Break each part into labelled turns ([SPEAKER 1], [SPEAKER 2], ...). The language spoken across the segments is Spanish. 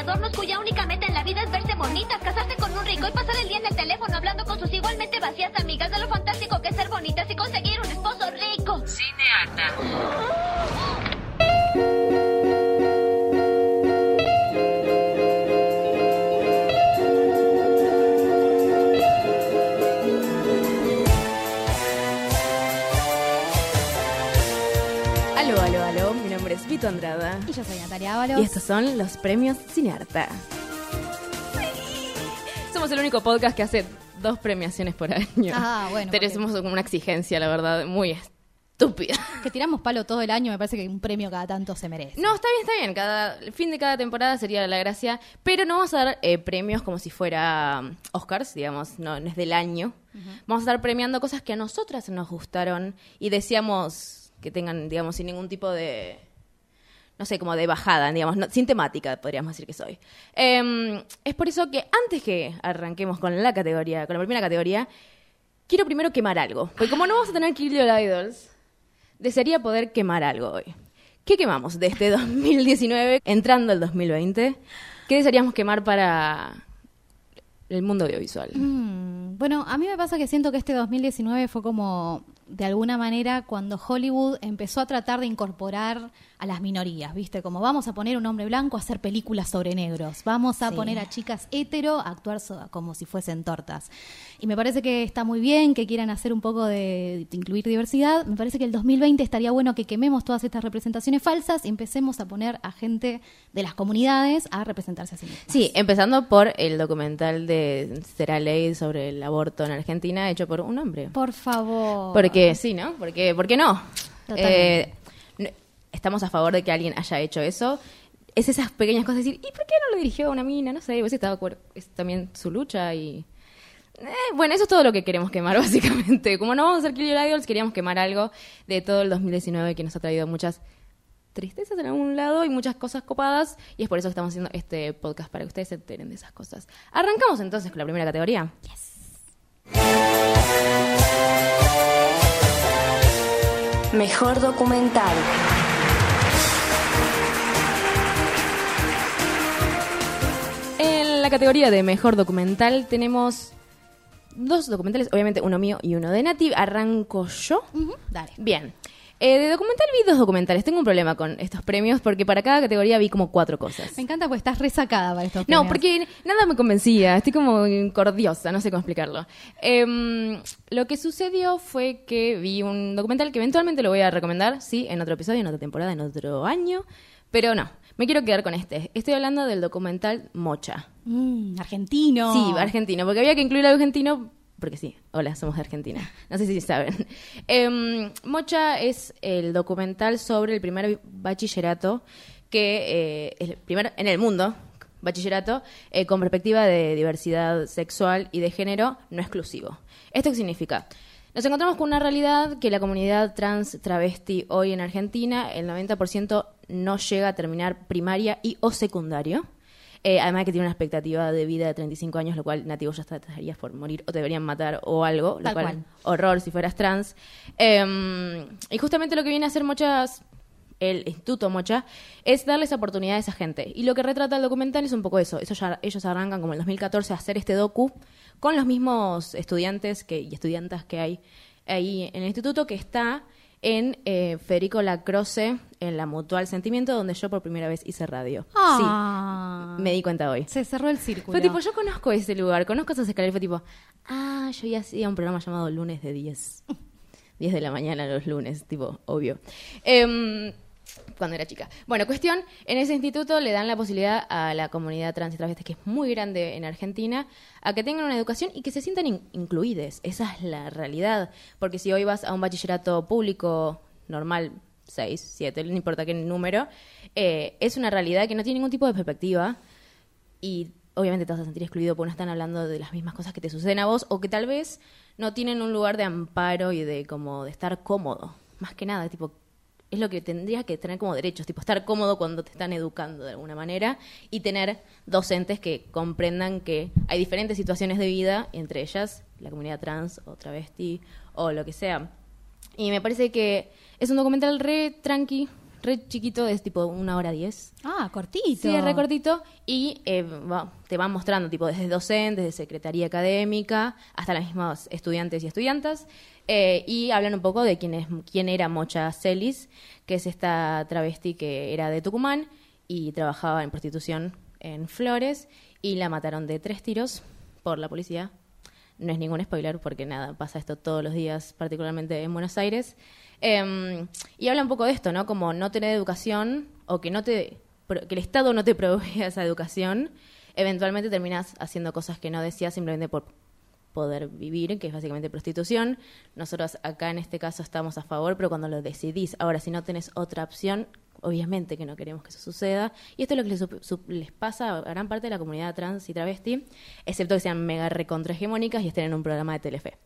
[SPEAKER 1] Adornos cuya única meta en la vida es verse bonitas, casarse con un rico y pasar el día en el teléfono hablando con sus igualmente vacías amigas de lo fantástico que es ser bonitas y conseguir un esposo rico.
[SPEAKER 2] Cineata.
[SPEAKER 3] Andrada.
[SPEAKER 4] Y yo soy Natalia Ábalos.
[SPEAKER 3] Y estos son los premios Cinearta. Somos el único podcast que hace dos premiaciones por año.
[SPEAKER 4] Ah, bueno, porque-
[SPEAKER 3] Tenemos como una exigencia, la verdad, muy estúpida.
[SPEAKER 4] Que tiramos palo todo el año, me parece que un premio cada tanto se merece.
[SPEAKER 3] No, está bien, está bien. Cada el fin de cada temporada sería la gracia. Pero no vamos a dar eh, premios como si fuera um, Oscars, digamos, no, no es del año. Vamos a estar premiando cosas que a nosotras nos gustaron y deseamos que tengan, digamos, sin ningún tipo de. No sé, como de bajada, digamos, no- sin temática, podríamos decir que soy. Em, es por eso que antes que arranquemos con la categoría, con la primera categoría, quiero primero quemar algo. Porque como no vamos a tener Kill Your Idols, desearía poder quemar algo hoy. ¿Qué quemamos de este 2019 entrando el 2020? ¿Qué desearíamos quemar para el mundo audiovisual?
[SPEAKER 4] Mm, bueno, a mí me pasa que siento que este 2019 fue como, de alguna manera, cuando Hollywood empezó a tratar de incorporar a las minorías, ¿viste? Como vamos a poner un hombre blanco a hacer películas sobre negros, vamos a poner a chicas hetero a actuar so- como si fuesen tortas. Y me parece que está muy bien que quieran hacer un poco de, de incluir diversidad. Me parece que el 2020 estaría bueno que quememos todas estas representaciones falsas y empecemos a poner a gente de las comunidades a representarse a sí
[SPEAKER 3] empezando por el documental de Será Ley sobre el aborto en Argentina hecho por un hombre.
[SPEAKER 4] Por favor.
[SPEAKER 3] Porque sí, ¿no? Porque, ¿Por qué no?
[SPEAKER 4] Totalmente.
[SPEAKER 3] Eh, no- estamos a favor de que alguien haya hecho eso. Es esas pequeñas cosas de decir, ¿y por qué no lo dirigió a una mina? No sé, vos estaba de acuerdo. Es también su lucha y... Eh, bueno, eso es todo lo que queremos quemar, básicamente. Como no vamos a hacer Kill Your Idols, queríamos quemar algo de todo el 2019 que nos ha traído muchas tristezas en algún lado y muchas cosas copadas. Y es por eso que estamos haciendo este podcast, para que ustedes se enteren de esas cosas. Arrancamos entonces con la primera categoría.
[SPEAKER 5] Mejor documental.
[SPEAKER 3] La categoría de mejor documental tenemos dos documentales, obviamente uno mío y uno de Nati. Arranco yo.
[SPEAKER 4] Dale.
[SPEAKER 3] Bien. Eh, de documental vi dos documentales. Tengo un problema con estos premios porque para cada categoría vi como cuatro cosas.
[SPEAKER 4] Me encanta porque estás resacada para estos
[SPEAKER 3] No,
[SPEAKER 4] premios.
[SPEAKER 3] porque nada me convencía. Estoy como cordiosa, no sé cómo explicarlo. Em, lo que sucedió fue que vi un documental que eventualmente lo voy a recomendar, sí, en otro episodio, en otra temporada, en otro año. Pero no, me quiero quedar con este. Estoy hablando del documental Mocha.
[SPEAKER 4] Mm, argentino.
[SPEAKER 3] Sí, argentino, porque había que incluir algo argentino, porque sí, hola, somos de Argentina. No sé si saben. Em, Mocha es el documental sobre el primer bachillerato que, eh, el primer en el mundo, bachillerato, eh, con perspectiva de diversidad sexual y de género no exclusivo. ¿Esto qué significa? Nos encontramos con una realidad que la comunidad trans travesti hoy en Argentina, el 90% no llega a terminar primaria y o secundario. Eh, además que tiene una expectativa de vida de 35 años, lo cual nativo ya estarías por morir o te deberían matar o algo, lo
[SPEAKER 4] Tal
[SPEAKER 3] cual,
[SPEAKER 4] cual.
[SPEAKER 3] horror si fueras trans. Eh, y justamente lo que viene a hacer muchas el Instituto Mocha es darles oportunidad a esa gente. Y lo que retrata el documental es un poco eso. eso ya- ellos arrancan como en el 2014 a hacer este docu con los mismos estudiantes que, y estudiantas que hay ahí en el instituto que está en eh, Federico Lacroce, en la Mutual Sentimiento, donde yo por primera vez hice radio.
[SPEAKER 4] Ah.
[SPEAKER 3] Sí, me di cuenta hoy.
[SPEAKER 4] Se cerró el círculo.
[SPEAKER 3] Fue tipo, yo conozco ese lugar, conozco esas escaleras. Fue tipo, ah, yo ya hacía un programa llamado Lunes de 10. 10 de la mañana los lunes, tipo, obvio. Em, cuando era chica. Bueno, cuestión, en ese instituto le dan la posibilidad a la comunidad trans y travesti, que es muy grande en Argentina, a que tengan una educación y que se sientan in- incluides. Esa es la realidad. Porque si hoy vas a un bachillerato público normal, 6, 7, no importa qué número, eh, es una realidad que no tiene ningún tipo de perspectiva y obviamente te vas a sentir excluido porque no están hablando de las mismas cosas que te suceden a vos o que tal vez no tienen un lugar de amparo y de como de estar cómodo más que nada, tipo, es lo que tendrías que tener como derechos, tipo, estar cómodo cuando te están educando de alguna manera y tener docentes que comprendan que hay diferentes situaciones de vida, entre ellas la comunidad trans o travesti o lo que sea. Y me parece que es un documental re tranqui, re chiquito, es tipo una hora diez.
[SPEAKER 4] Ah, cortito.
[SPEAKER 3] Sí, es re cortito y eh, va- te van mostrando tipo desde docentes, de secretaría académica, hasta las mismas estudiantes y estudiantas. eh, y hablan un poco de quién, es, quién era Mocha Celis, que es esta travesti que era de Tucumán y trabajaba en prostitución en Flores y la mataron de tres tiros por la policía. No es ningún spoiler porque nada, pasa esto todos los días, particularmente en Buenos Aires. Eh, y habla un poco de esto, ¿no? Como no tener educación o que no te que el Estado no te provea esa educación, eventualmente terminas haciendo cosas que no decías simplemente por poder vivir, que es básicamente prostitución. Nosotros acá en este caso estamos a favor, pero cuando lo decidís, ahora si no tenés otra opción, obviamente que no queremos que eso suceda. Y esto es lo que les, pasa a gran parte de la comunidad trans y travesti, excepto que sean mega recontrahegemónicas y estén en un programa de Telefe.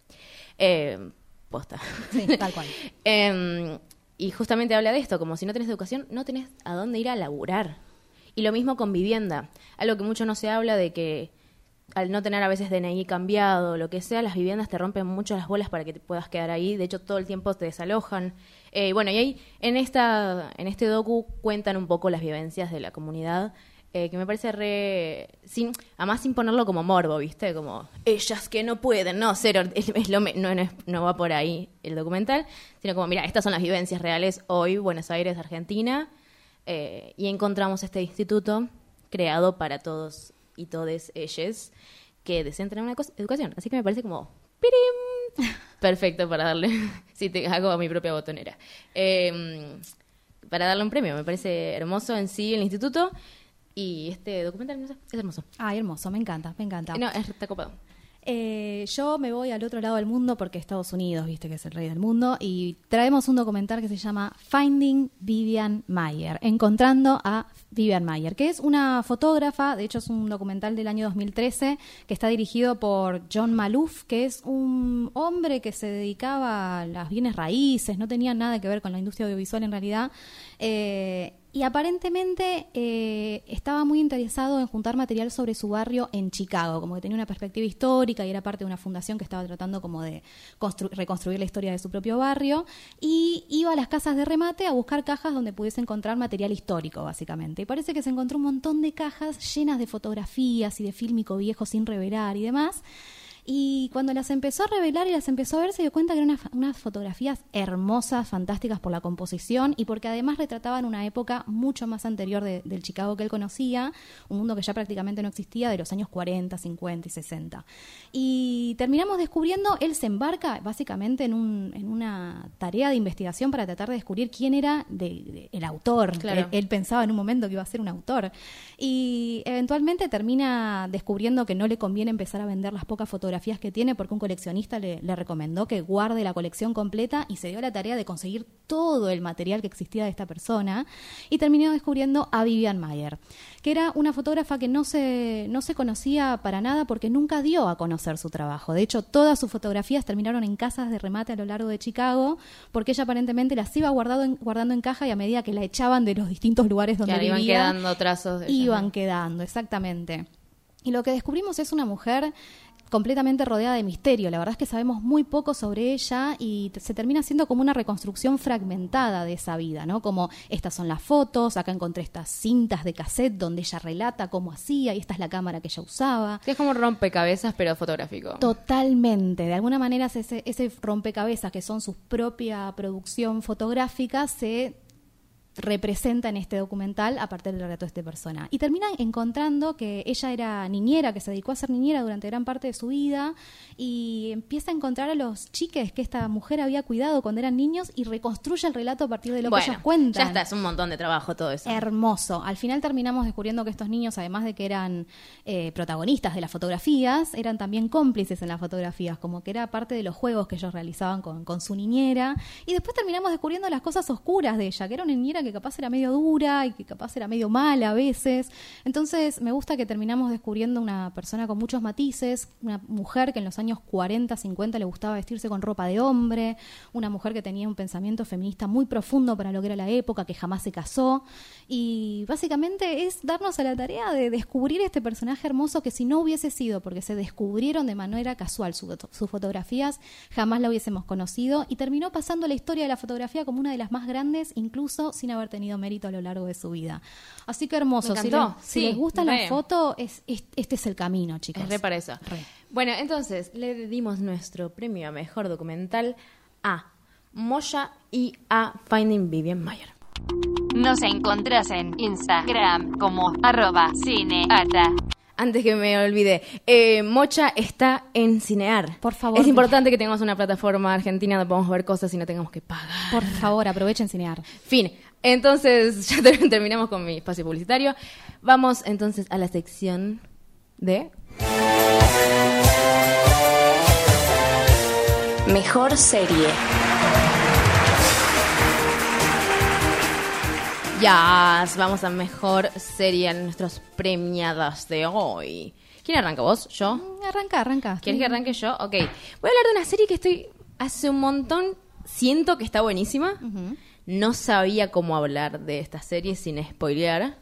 [SPEAKER 3] Eh, posta.
[SPEAKER 4] Sí, tal cual.
[SPEAKER 3] Eh, y justamente habla de esto, como si no tenés educación, no tenés a dónde ir a laburar. Y lo mismo con vivienda. Algo que mucho no se habla de que al no tener a veces DNI cambiado lo que sea, las viviendas te rompen mucho las bolas para que te puedas quedar ahí. De hecho, todo el tiempo te desalojan. Eh, bueno, y ahí en, esta, en este docu cuentan un poco las vivencias de la comunidad. Eh, que me parece re. Sin, además, sin ponerlo como morbo, ¿viste? Como ellas que no pueden, no, cero. es- lo no, no, no va por ahí el documental, sino como, mira, estas son las vivencias reales hoy, Buenos Aires, Argentina. eh, y encontramos este instituto creado para todos y todes ellos que desean tener una educación. Así que me parece como ¡pirim! perfecto para darle, si te hago mi propia botonera, Eh, para darle un premio. Me parece hermoso en sí el instituto y este documental no sé, es hermoso.
[SPEAKER 4] Ay, hermoso, me encanta, me encanta.
[SPEAKER 3] No, es- está copado.
[SPEAKER 4] Eh, yo me voy al otro lado del mundo porque Estados Unidos, viste que es el rey del mundo, y traemos un documental que se llama Finding Vivian Mayer, encontrando a Vivian Mayer, que es una fotógrafa, de hecho es un documental del año 2013 que está dirigido por John Malouf, que es un hombre que se dedicaba a las bienes raíces, no tenía nada que ver con la industria audiovisual en realidad. Eh, y aparentemente eh, estaba muy interesado en juntar material sobre su barrio en Chicago, como que tenía una perspectiva histórica y era parte de una fundación que estaba tratando como de constru- reconstruir la historia de su propio barrio y iba a las casas de remate a buscar cajas donde pudiese encontrar material histórico, básicamente. Y parece que se encontró un montón de cajas llenas de fotografías y de fílmico viejo sin revelar y demás. Y cuando las empezó a revelar y las empezó a ver, se dio cuenta que eran unas, unas fotografías hermosas, fantásticas por la composición y porque además retrataban una época mucho más anterior de- del Chicago que él conocía, un mundo que ya prácticamente no existía de los años 40, 50 y 60. Y terminamos descubriendo, él se embarca básicamente en, un, en una tarea de investigación para tratar de descubrir quién era de- de- el autor.
[SPEAKER 3] Claro.
[SPEAKER 4] Él- él pensaba en un momento que iba a ser un autor. Y eventualmente termina descubriendo que no le conviene empezar a vender las pocas fotografías que tiene porque un coleccionista le, le recomendó que guarde la colección completa y se dio la tarea de conseguir todo el material que existía de esta persona y terminó descubriendo a Vivian Mayer, que era una fotógrafa que no se, no se conocía para nada porque nunca dio a conocer su trabajo. De hecho, todas sus fotografías terminaron en casas de remate a lo largo de Chicago porque ella aparentemente las iba guardado en- guardando en caja y a medida que la echaban de los distintos lugares donde
[SPEAKER 3] Claro, iban
[SPEAKER 4] vivía,
[SPEAKER 3] quedando trazos de
[SPEAKER 4] iban quedando, exactamente. Y lo que descubrimos es una mujer completamente rodeada de misterio. La verdad es que sabemos muy poco sobre ella y se termina siendo como una reconstrucción fragmentada de esa vida, ¿no? Como estas son las fotos, acá encontré estas cintas de cassette donde ella relata cómo hacía y esta es la cámara que ella usaba.
[SPEAKER 3] Es como rompecabezas, pero fotográfico.
[SPEAKER 4] Totalmente. De alguna manera ese, ese rompecabezas que son su propia producción fotográfica se representa en este documental a partir del relato de esta persona. Y terminan encontrando que ella era niñera, que se dedicó a ser niñera durante gran parte de su vida y empieza a encontrar a los chiques que esta mujer había cuidado cuando eran niños y reconstruye el relato a partir de lo que ellos cuentan.
[SPEAKER 3] ya está, es un montón de trabajo todo eso.
[SPEAKER 4] Hermoso. Al final terminamos descubriendo que estos niños, además de que eran eh, protagonistas de las fotografías, eran también cómplices en las fotografías, como que era parte de los juegos que ellos realizaban con, con su niñera. Y después terminamos descubriendo las cosas oscuras de ella, que era una niñera que capaz era medio dura y que capaz era medio mala a veces. Entonces me gusta que terminamos descubriendo una persona con muchos matices, una mujer que en los años 40, 50 le gustaba vestirse con ropa de hombre, una mujer que tenía un pensamiento feminista muy profundo para lo que era la época, que jamás se casó. Y básicamente es darnos a la tarea de descubrir este personaje hermoso que si no hubiese sido porque se descubrieron de manera casual su- sus fotografías, jamás la hubiésemos conocido y terminó pasando la historia de la fotografía como una de las más grandes, incluso sin haber tenido mérito a lo largo de su vida. Así que hermoso.
[SPEAKER 3] Me
[SPEAKER 4] Si, les, si
[SPEAKER 3] Sí,
[SPEAKER 4] les gusta
[SPEAKER 3] re.
[SPEAKER 4] la foto, es, es- este es el camino, chicos.
[SPEAKER 3] Es re para eso.
[SPEAKER 4] Re.
[SPEAKER 3] Bueno, entonces le dimos nuestro premio a mejor documental a Moya y a Finding Vivian Mayer.
[SPEAKER 2] Nos encontrás en Instagram como arroba cineata.
[SPEAKER 3] Antes que me olvide, eh, Mocha está en Cinear.
[SPEAKER 4] Por favor.
[SPEAKER 3] Es importante que tengamos una plataforma argentina donde podamos ver cosas y no tengamos que pagar.
[SPEAKER 4] Por favor, aprovechen cinear.
[SPEAKER 3] Fin. Entonces, ya ter- terminamos con mi espacio publicitario. Vamos entonces a la sección de...
[SPEAKER 5] Mejor serie.
[SPEAKER 3] Ya, vamos a mejor serie en nuestros premiadas de hoy. ¿Quién arranca vos? ¿Yo?
[SPEAKER 4] Mm, Arranca, arranca.
[SPEAKER 3] ¿Quieres que arranque yo? Ok. Voy a hablar de una serie que estoy hace un montón. Siento que está buenísima. No sabía cómo hablar de esta serie sin spoilear.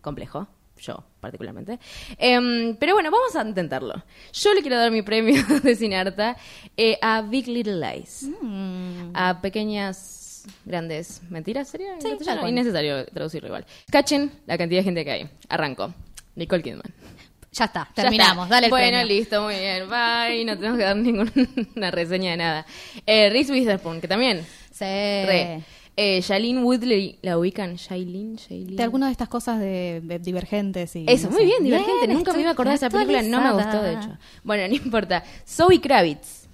[SPEAKER 3] Complejo. Yo, particularmente. Em, pero bueno, vamos a intentarlo. Yo le quiero dar mi premio de Cinearta eh, a Big Little Lies.
[SPEAKER 4] Mm.
[SPEAKER 3] A pequeñas, grandes mentiras. ¿Sería
[SPEAKER 4] Sí.
[SPEAKER 3] Innecesario traducirlo igual. Cachen la cantidad de gente que hay. Arranco. Nicole Kidman.
[SPEAKER 4] Ya está,
[SPEAKER 3] Ya
[SPEAKER 4] terminamos.
[SPEAKER 3] está.
[SPEAKER 4] Dale el
[SPEAKER 3] Bueno,
[SPEAKER 4] premio.
[SPEAKER 3] listo, muy bien. Bye. No tenemos que dar ninguna reseña de nada. Eh, Reese Witherspoon, que también.
[SPEAKER 4] Sí.
[SPEAKER 3] Re. Eh, Shailene Woodley, ¿la ubican? Shailene, Shailene.
[SPEAKER 4] De algunas de estas cosas de, de divergentes y.
[SPEAKER 3] Eso,
[SPEAKER 4] no
[SPEAKER 3] muy
[SPEAKER 4] sé.
[SPEAKER 3] bien, divergente. Nunca me iba a acordar de esa película, no me gustó, de hecho. Bueno, no importa. Zoe Kravitz.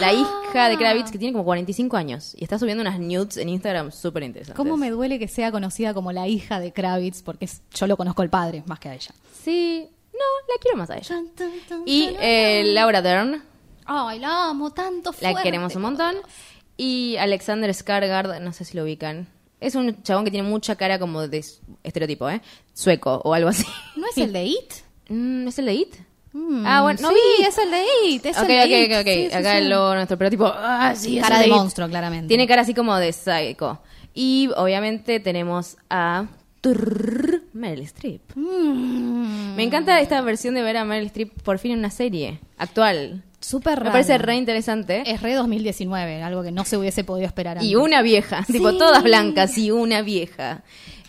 [SPEAKER 3] La
[SPEAKER 4] Ah.
[SPEAKER 3] hija de Kravitz, que tiene como 45 años. Y está subiendo unas nudes en Instagram súper interesantes.
[SPEAKER 4] ¿Cómo me duele que sea conocida como la hija de Kravitz? Porque es- yo lo conozco al padre más que a ella.
[SPEAKER 3] Sí. No, la quiero más a ella. Y eh, Laura Dern.
[SPEAKER 4] Ay, la amo tanto.
[SPEAKER 3] La
[SPEAKER 4] fuerte,
[SPEAKER 3] queremos un montón. Y Alexander Skargard, no sé si lo ubican. Es un chabón que tiene mucha cara como de estereotipo, ¿eh? Sueco o algo así.
[SPEAKER 4] ¿No es el de It?
[SPEAKER 3] Mm, ¿Es el de It?
[SPEAKER 4] Mm,
[SPEAKER 3] ah, bueno, no
[SPEAKER 4] sí,
[SPEAKER 3] vi.
[SPEAKER 4] es el de It. Es
[SPEAKER 3] ok,
[SPEAKER 4] el de
[SPEAKER 3] ok, ok, ok.
[SPEAKER 4] Sí, sí,
[SPEAKER 3] Acá nuestro, pero tipo, ah, sí, es el
[SPEAKER 4] de
[SPEAKER 3] It.
[SPEAKER 4] monstruo, claramente.
[SPEAKER 3] Tiene cara así como de psycho. Y obviamente tenemos a Turr, Meryl Streep.
[SPEAKER 4] Mm,
[SPEAKER 3] Me encanta esta versión de ver a Meryl Streep por fin en una serie actual.
[SPEAKER 4] Súper raro.
[SPEAKER 3] Me parece re interesante.
[SPEAKER 4] Es re 2019, algo que no se hubiese podido esperar antes.
[SPEAKER 3] Y una vieja, tipo
[SPEAKER 4] Sí.
[SPEAKER 3] todas blancas y una vieja.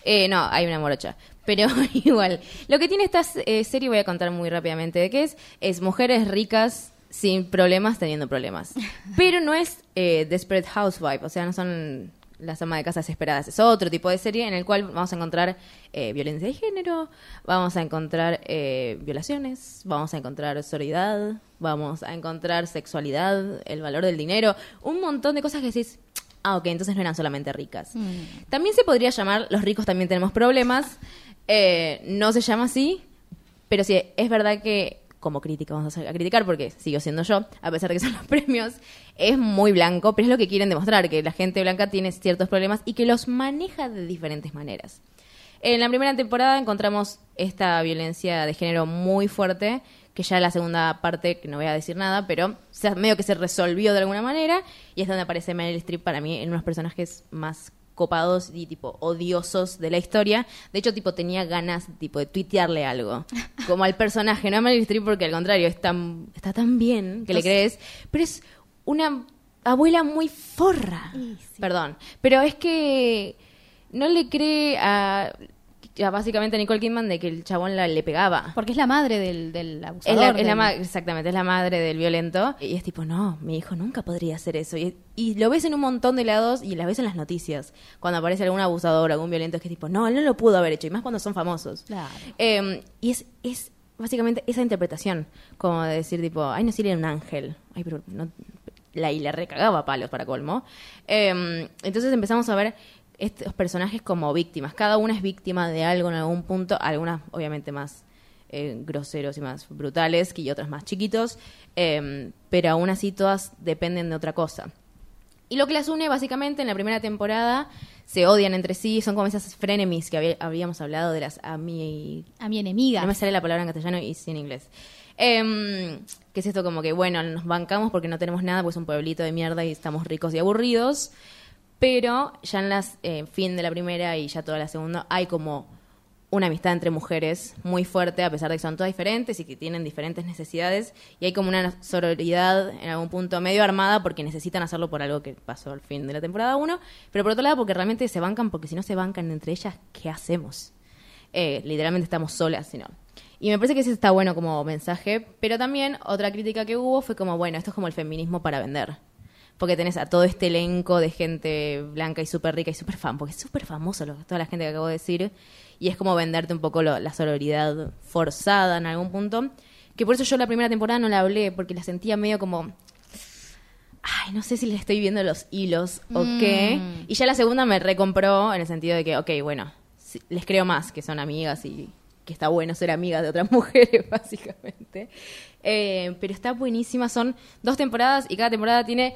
[SPEAKER 3] Eh, no, hay una morocha. Pero igual, lo que tiene esta eh, serie, voy a contar muy rápidamente de qué es, es mujeres ricas sin problemas teniendo problemas. Pero no es eh, Desperate Housewife, o sea, no son las amas de casa desesperadas. Es otro tipo de serie en el cual vamos a encontrar eh, violencia de género, vamos a encontrar eh, violaciones, vamos a encontrar sororidad, vamos a encontrar sexualidad, el valor del dinero, un montón de cosas que decís, ah, ok, entonces no eran solamente ricas. También se podría llamar Los ricos también tenemos problemas. Eh, no se llama así, pero sí, es verdad que como crítica vamos a, criticar porque sigo siendo yo, a pesar de que son los premios, es muy blanco, pero es lo que quieren demostrar, que la gente blanca tiene ciertos problemas y que los maneja de diferentes maneras. En la primera temporada encontramos esta violencia de género muy fuerte, que ya en la segunda parte, que no voy a decir nada, pero medio que se resolvió de alguna manera, y es donde aparece Meryl Streep para mí en unos personajes más copados y tipo odiosos de la historia. De hecho, tipo tenía ganas tipo de tuitearle algo, como al personaje, no a Meryl Streep porque al contrario es tan está tan bien que le crees, pero es una abuela muy forra. Perdón, pero es que no le cree a, a básicamente Nicole Kidman de que el chabón la, le pegaba.
[SPEAKER 4] Porque es la madre del, del
[SPEAKER 3] Es
[SPEAKER 4] abusador.
[SPEAKER 3] la, es la
[SPEAKER 4] del-
[SPEAKER 3] exactamente, es la madre del violento. Y es tipo, no, mi hijo nunca podría hacer eso. Y, y lo ves en un montón de lados y la ves en las noticias. Cuando aparece algún abusador, algún violento, es que tipo, no, él no lo pudo haber hecho. Y más cuando son famosos.
[SPEAKER 4] Claro.
[SPEAKER 3] Eh, y es, es básicamente esa interpretación. Como de decir, tipo, ay, no, si era un ángel. Ay, pero no. La, y le recagaba palos para colmo. Eh, entonces empezamos a ver estos personajes como víctimas. Cada una es víctima de algo en algún punto. Algunas, obviamente, más eh, groseros y más brutales que y otros más chiquitos. eh, pero aún así todas dependen de otra cosa. Y lo que las une básicamente en la primera temporada se odian entre sí, son como esas frenemies que había- habíamos hablado de las ami...
[SPEAKER 4] A mi enemiga.
[SPEAKER 3] No me sale la palabra en castellano y sí en inglés. Em, que es esto como que, bueno, nos bancamos porque no tenemos nada, pues es un pueblito de mierda y estamos ricos y aburridos. Pero ya en las eh, fin de la primera y ya toda la segunda hay como una amistad entre mujeres muy fuerte, a pesar de que son todas diferentes y que tienen diferentes necesidades. Y hay como una sororidad en algún punto medio armada porque necesitan hacerlo por algo que pasó al fin de la temporada 1. Pero por otro lado, porque realmente se bancan, porque si no se bancan entre ellas, ¿qué hacemos? Eh, literalmente estamos solas, si no. Y me parece que ese está bueno como mensaje, pero también otra crítica que hubo fue como, bueno, esto es como el feminismo para vender. Porque tenés a todo este elenco de gente blanca y súper rica y súper fan, porque es súper famoso lo- toda la gente que acabo de decir, y es como venderte un poco lo- la sororidad forzada en algún punto, que por eso yo la primera temporada no la hablé, porque la sentía medio como, ay, no sé si le estoy viendo los hilos o qué. Y ya la segunda me recompró en el sentido de que, ok, bueno, les creo más que son amigas y que está bueno ser amigas de otras mujeres, básicamente. Eh, pero está buenísima, son dos temporadas y cada temporada tiene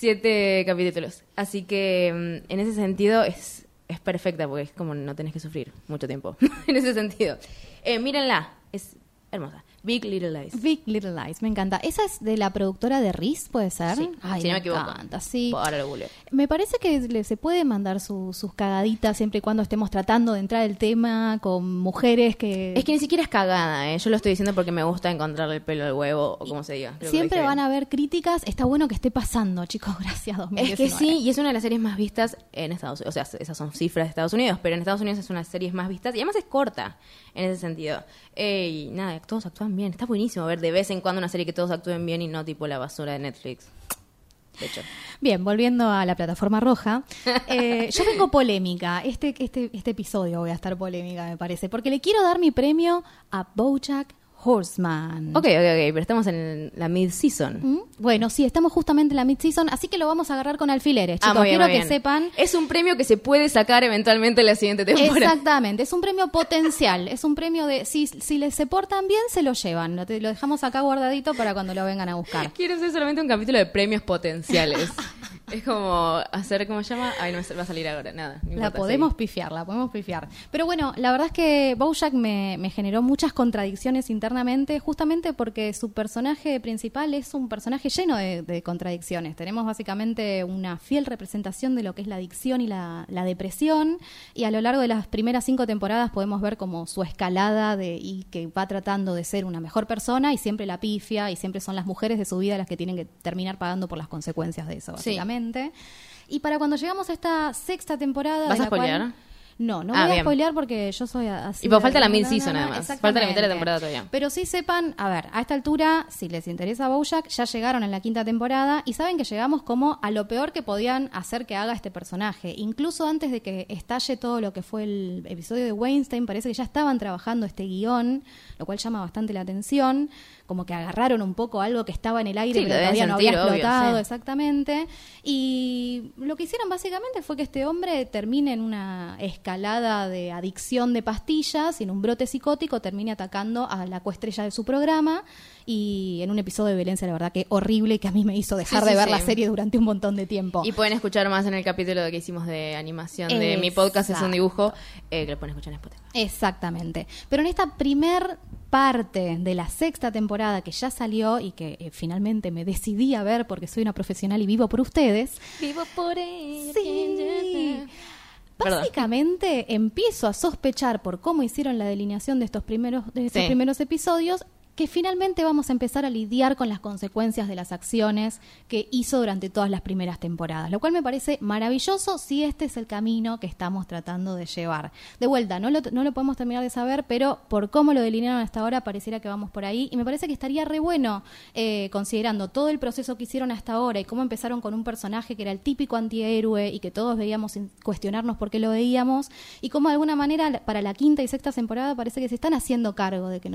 [SPEAKER 3] siete capítulos. Así que mm, en ese sentido es, es perfecta porque es como no tenés que sufrir mucho tiempo. en ese sentido. Eh, mírenla, es hermosa. Big Little Lies.
[SPEAKER 4] Big Little Lies, me encanta. Esa es de la productora de Riz, ¿puede ser?
[SPEAKER 3] Sí,
[SPEAKER 4] Ay,
[SPEAKER 3] si no me
[SPEAKER 4] me
[SPEAKER 3] equivoco.
[SPEAKER 4] encanta, sí.
[SPEAKER 3] Ahora lo googleo.
[SPEAKER 4] Me parece que le- se puede mandar su- sus cagaditas siempre y cuando estemos tratando de entrar el tema con mujeres que...
[SPEAKER 3] Es que ni siquiera es cagada, ¿eh? Yo lo estoy diciendo porque me gusta encontrarle el pelo al huevo, o como se diga. Creo
[SPEAKER 4] siempre van a haber críticas. Está bueno que esté pasando, chicos. Gracias, 2019.
[SPEAKER 3] Es que sí, y es una de las series más vistas en Estados Unidos. O sea, esas son cifras de Estados Unidos, pero en Estados Unidos es una de las series más vistas y además es corta en ese sentido. Eh, y nada, todos actúan bien. Está buenísimo ver de vez en cuando una serie que todos actúen bien y no tipo la basura de Netflix. De hecho.
[SPEAKER 4] Bien, volviendo a la plataforma roja. eh, yo vengo polémica. Este, este, este episodio voy a estar polémica, me parece. Porque le quiero dar mi premio a Bojack Horseman.
[SPEAKER 3] Ok, ok, ok, pero estamos en la mid-season.
[SPEAKER 4] ¿Mm? Bueno, sí, estamos justamente en la mid-season, así que lo vamos a agarrar con alfileres.
[SPEAKER 3] Ah,
[SPEAKER 4] Chicos,
[SPEAKER 3] muy bien,
[SPEAKER 4] quiero que sepan.
[SPEAKER 3] Es un premio que se puede sacar eventualmente en la siguiente temporada.
[SPEAKER 4] Exactamente, es un premio potencial, es un premio de si, si les se portan bien, se lo llevan. Lo, te- lo dejamos acá guardadito para cuando lo vengan a buscar.
[SPEAKER 3] Quiero hacer solamente un capítulo de premios potenciales. es como hacer, ¿cómo se llama? Ay, no va a salir ahora, nada. no
[SPEAKER 4] La podemos pifiar, la podemos pifiar. Pero bueno, la verdad es que Bojack me, me generó muchas contradicciones internamente, justamente porque su personaje principal es un personaje lleno de, de contradicciones. Tenemos básicamente una fiel representación de lo que es la adicción y la, la depresión, y a lo largo de las primeras cinco temporadas podemos ver como su escalada de, y que va tratando de ser una mejor persona y siempre la pifia, y siempre son las mujeres de su vida las que tienen que terminar pagando por las consecuencias de eso,
[SPEAKER 3] Sí.
[SPEAKER 4] básicamente. Y para cuando llegamos a esta sexta temporada.
[SPEAKER 3] ¿Vas
[SPEAKER 4] de
[SPEAKER 3] a
[SPEAKER 4] cual-? No, no
[SPEAKER 3] Ah,
[SPEAKER 4] voy a
[SPEAKER 3] bien.
[SPEAKER 4] spoilear porque yo soy así.
[SPEAKER 3] Y pues falta la mid-season,
[SPEAKER 4] no,
[SPEAKER 3] además. Falta la mitad de la temporada todavía.
[SPEAKER 4] Pero sí sepan, a ver, a esta altura, si les interesa Bojack, ya llegaron en la quinta temporada y saben que llegamos como a lo peor que podían hacer que haga este personaje. Incluso antes de que estalle todo lo que fue el episodio de Weinstein, parece que ya estaban trabajando este guion, lo cual llama bastante la atención. Como que agarraron un poco algo que estaba en el aire,
[SPEAKER 3] Sí,
[SPEAKER 4] pero todavía no había
[SPEAKER 3] obvio,
[SPEAKER 4] explotado,
[SPEAKER 3] sí.
[SPEAKER 4] exactamente. Y lo que hicieron básicamente fue que este hombre termine en una escalada de adicción de pastillas y en un brote psicótico termine atacando a la coestrella de su programa y en un episodio de violencia, la verdad que horrible que a mí me hizo dejar
[SPEAKER 3] Sí,
[SPEAKER 4] de
[SPEAKER 3] sí,
[SPEAKER 4] ver
[SPEAKER 3] sí.
[SPEAKER 4] la serie durante un montón de tiempo.
[SPEAKER 3] Y pueden escuchar más en el capítulo que hicimos de animación de mi podcast es un dibujo, eh, que lo pueden escuchar en Spotify.
[SPEAKER 4] Exactamente. Pero en esta primer parte de la sexta temporada que ya salió y que eh, finalmente me decidí a ver porque soy una profesional y vivo por ustedes,
[SPEAKER 3] Vivo por ella.
[SPEAKER 4] Sí.
[SPEAKER 3] Perdón.
[SPEAKER 4] Básicamente empiezo a sospechar por cómo hicieron la delineación de estos primeros, de estos
[SPEAKER 3] Sí.
[SPEAKER 4] primeros episodios que finalmente vamos a empezar a lidiar con las consecuencias de las acciones que hizo durante todas las primeras temporadas, lo cual me parece maravilloso si este es el camino que estamos tratando de llevar. De vuelta, no lo, no lo podemos terminar de saber, pero por cómo lo delinearon hasta ahora pareciera que vamos por ahí y me parece que estaría re bueno eh, considerando todo el proceso que hicieron hasta ahora y cómo empezaron con un personaje que era el típico antihéroe y que todos veíamos cuestionarnos por qué lo veíamos y cómo de alguna manera para la quinta y sexta temporada parece que se están haciendo cargo de que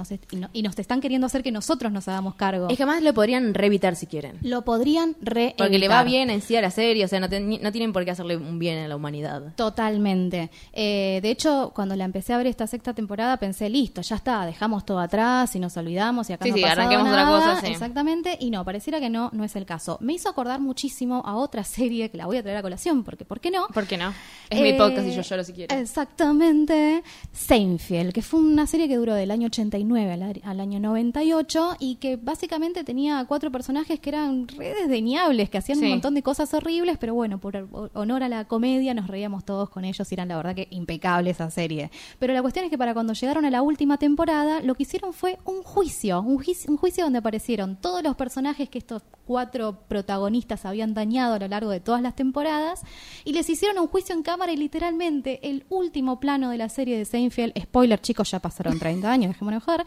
[SPEAKER 4] y nos están queriendo queriendo hacer que nosotros nos hagamos cargo.
[SPEAKER 3] Es que además lo podrían reevitar si quieren.
[SPEAKER 4] Lo podrían re
[SPEAKER 3] Porque le va bien en sí a la serie, o sea, no, ten- no tienen por qué hacerle un bien a la humanidad.
[SPEAKER 4] Totalmente. Eh, de hecho, cuando la empecé a ver esta sexta temporada, pensé, listo, ya está, dejamos todo atrás y nos olvidamos y acá
[SPEAKER 3] Sí,
[SPEAKER 4] no
[SPEAKER 3] sí, arranquemos otra
[SPEAKER 4] nada.
[SPEAKER 3] cosa, sí.
[SPEAKER 4] Exactamente. Y no, pareciera que no, no es el caso. Me hizo acordar muchísimo a otra serie que la voy a traer a colación, porque ¿por qué no?
[SPEAKER 3] ¿Por qué no? Es mi
[SPEAKER 4] Eh,
[SPEAKER 3] podcast y yo lloro si quiero.
[SPEAKER 4] Exactamente. Seinfeld, que fue una serie que duró del año 89 al, al año 98 y que básicamente tenía cuatro personajes que eran re desdeñables, que hacían
[SPEAKER 3] Sí.
[SPEAKER 4] un montón de cosas horribles, pero bueno, por ho- honor a la comedia nos reíamos todos con ellos y eran la verdad que impecable esa serie. Pero la cuestión es que para cuando llegaron a la última temporada, lo que hicieron fue un juicio, un, juicio- un juicio donde aparecieron todos los personajes que estos cuatro protagonistas habían dañado a lo largo de todas las temporadas y les hicieron un juicio en cámara y literalmente el último plano de la serie de Seinfeld, spoiler chicos, ya pasaron 30 años, dejémonos joder,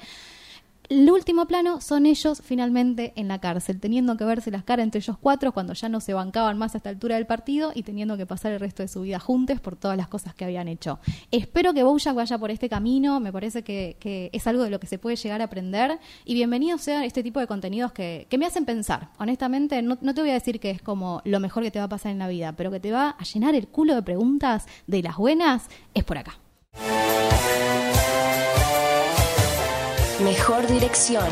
[SPEAKER 4] el último plano son ellos finalmente en la cárcel, teniendo que verse las caras entre ellos cuatro cuando ya no se bancaban más a esta altura del partido y teniendo que pasar el resto de su vida juntos por todas las cosas que habían hecho. Espero que Bojack vaya por este camino, me parece que, es algo de lo que se puede llegar a aprender y bienvenidos sean este tipo de contenidos que, que me hacen pensar. Honestamente, no, no te voy a decir que es como lo mejor que te va a pasar en la vida, pero que te va a llenar el culo de preguntas de las buenas, es por acá.
[SPEAKER 5] Mejor dirección.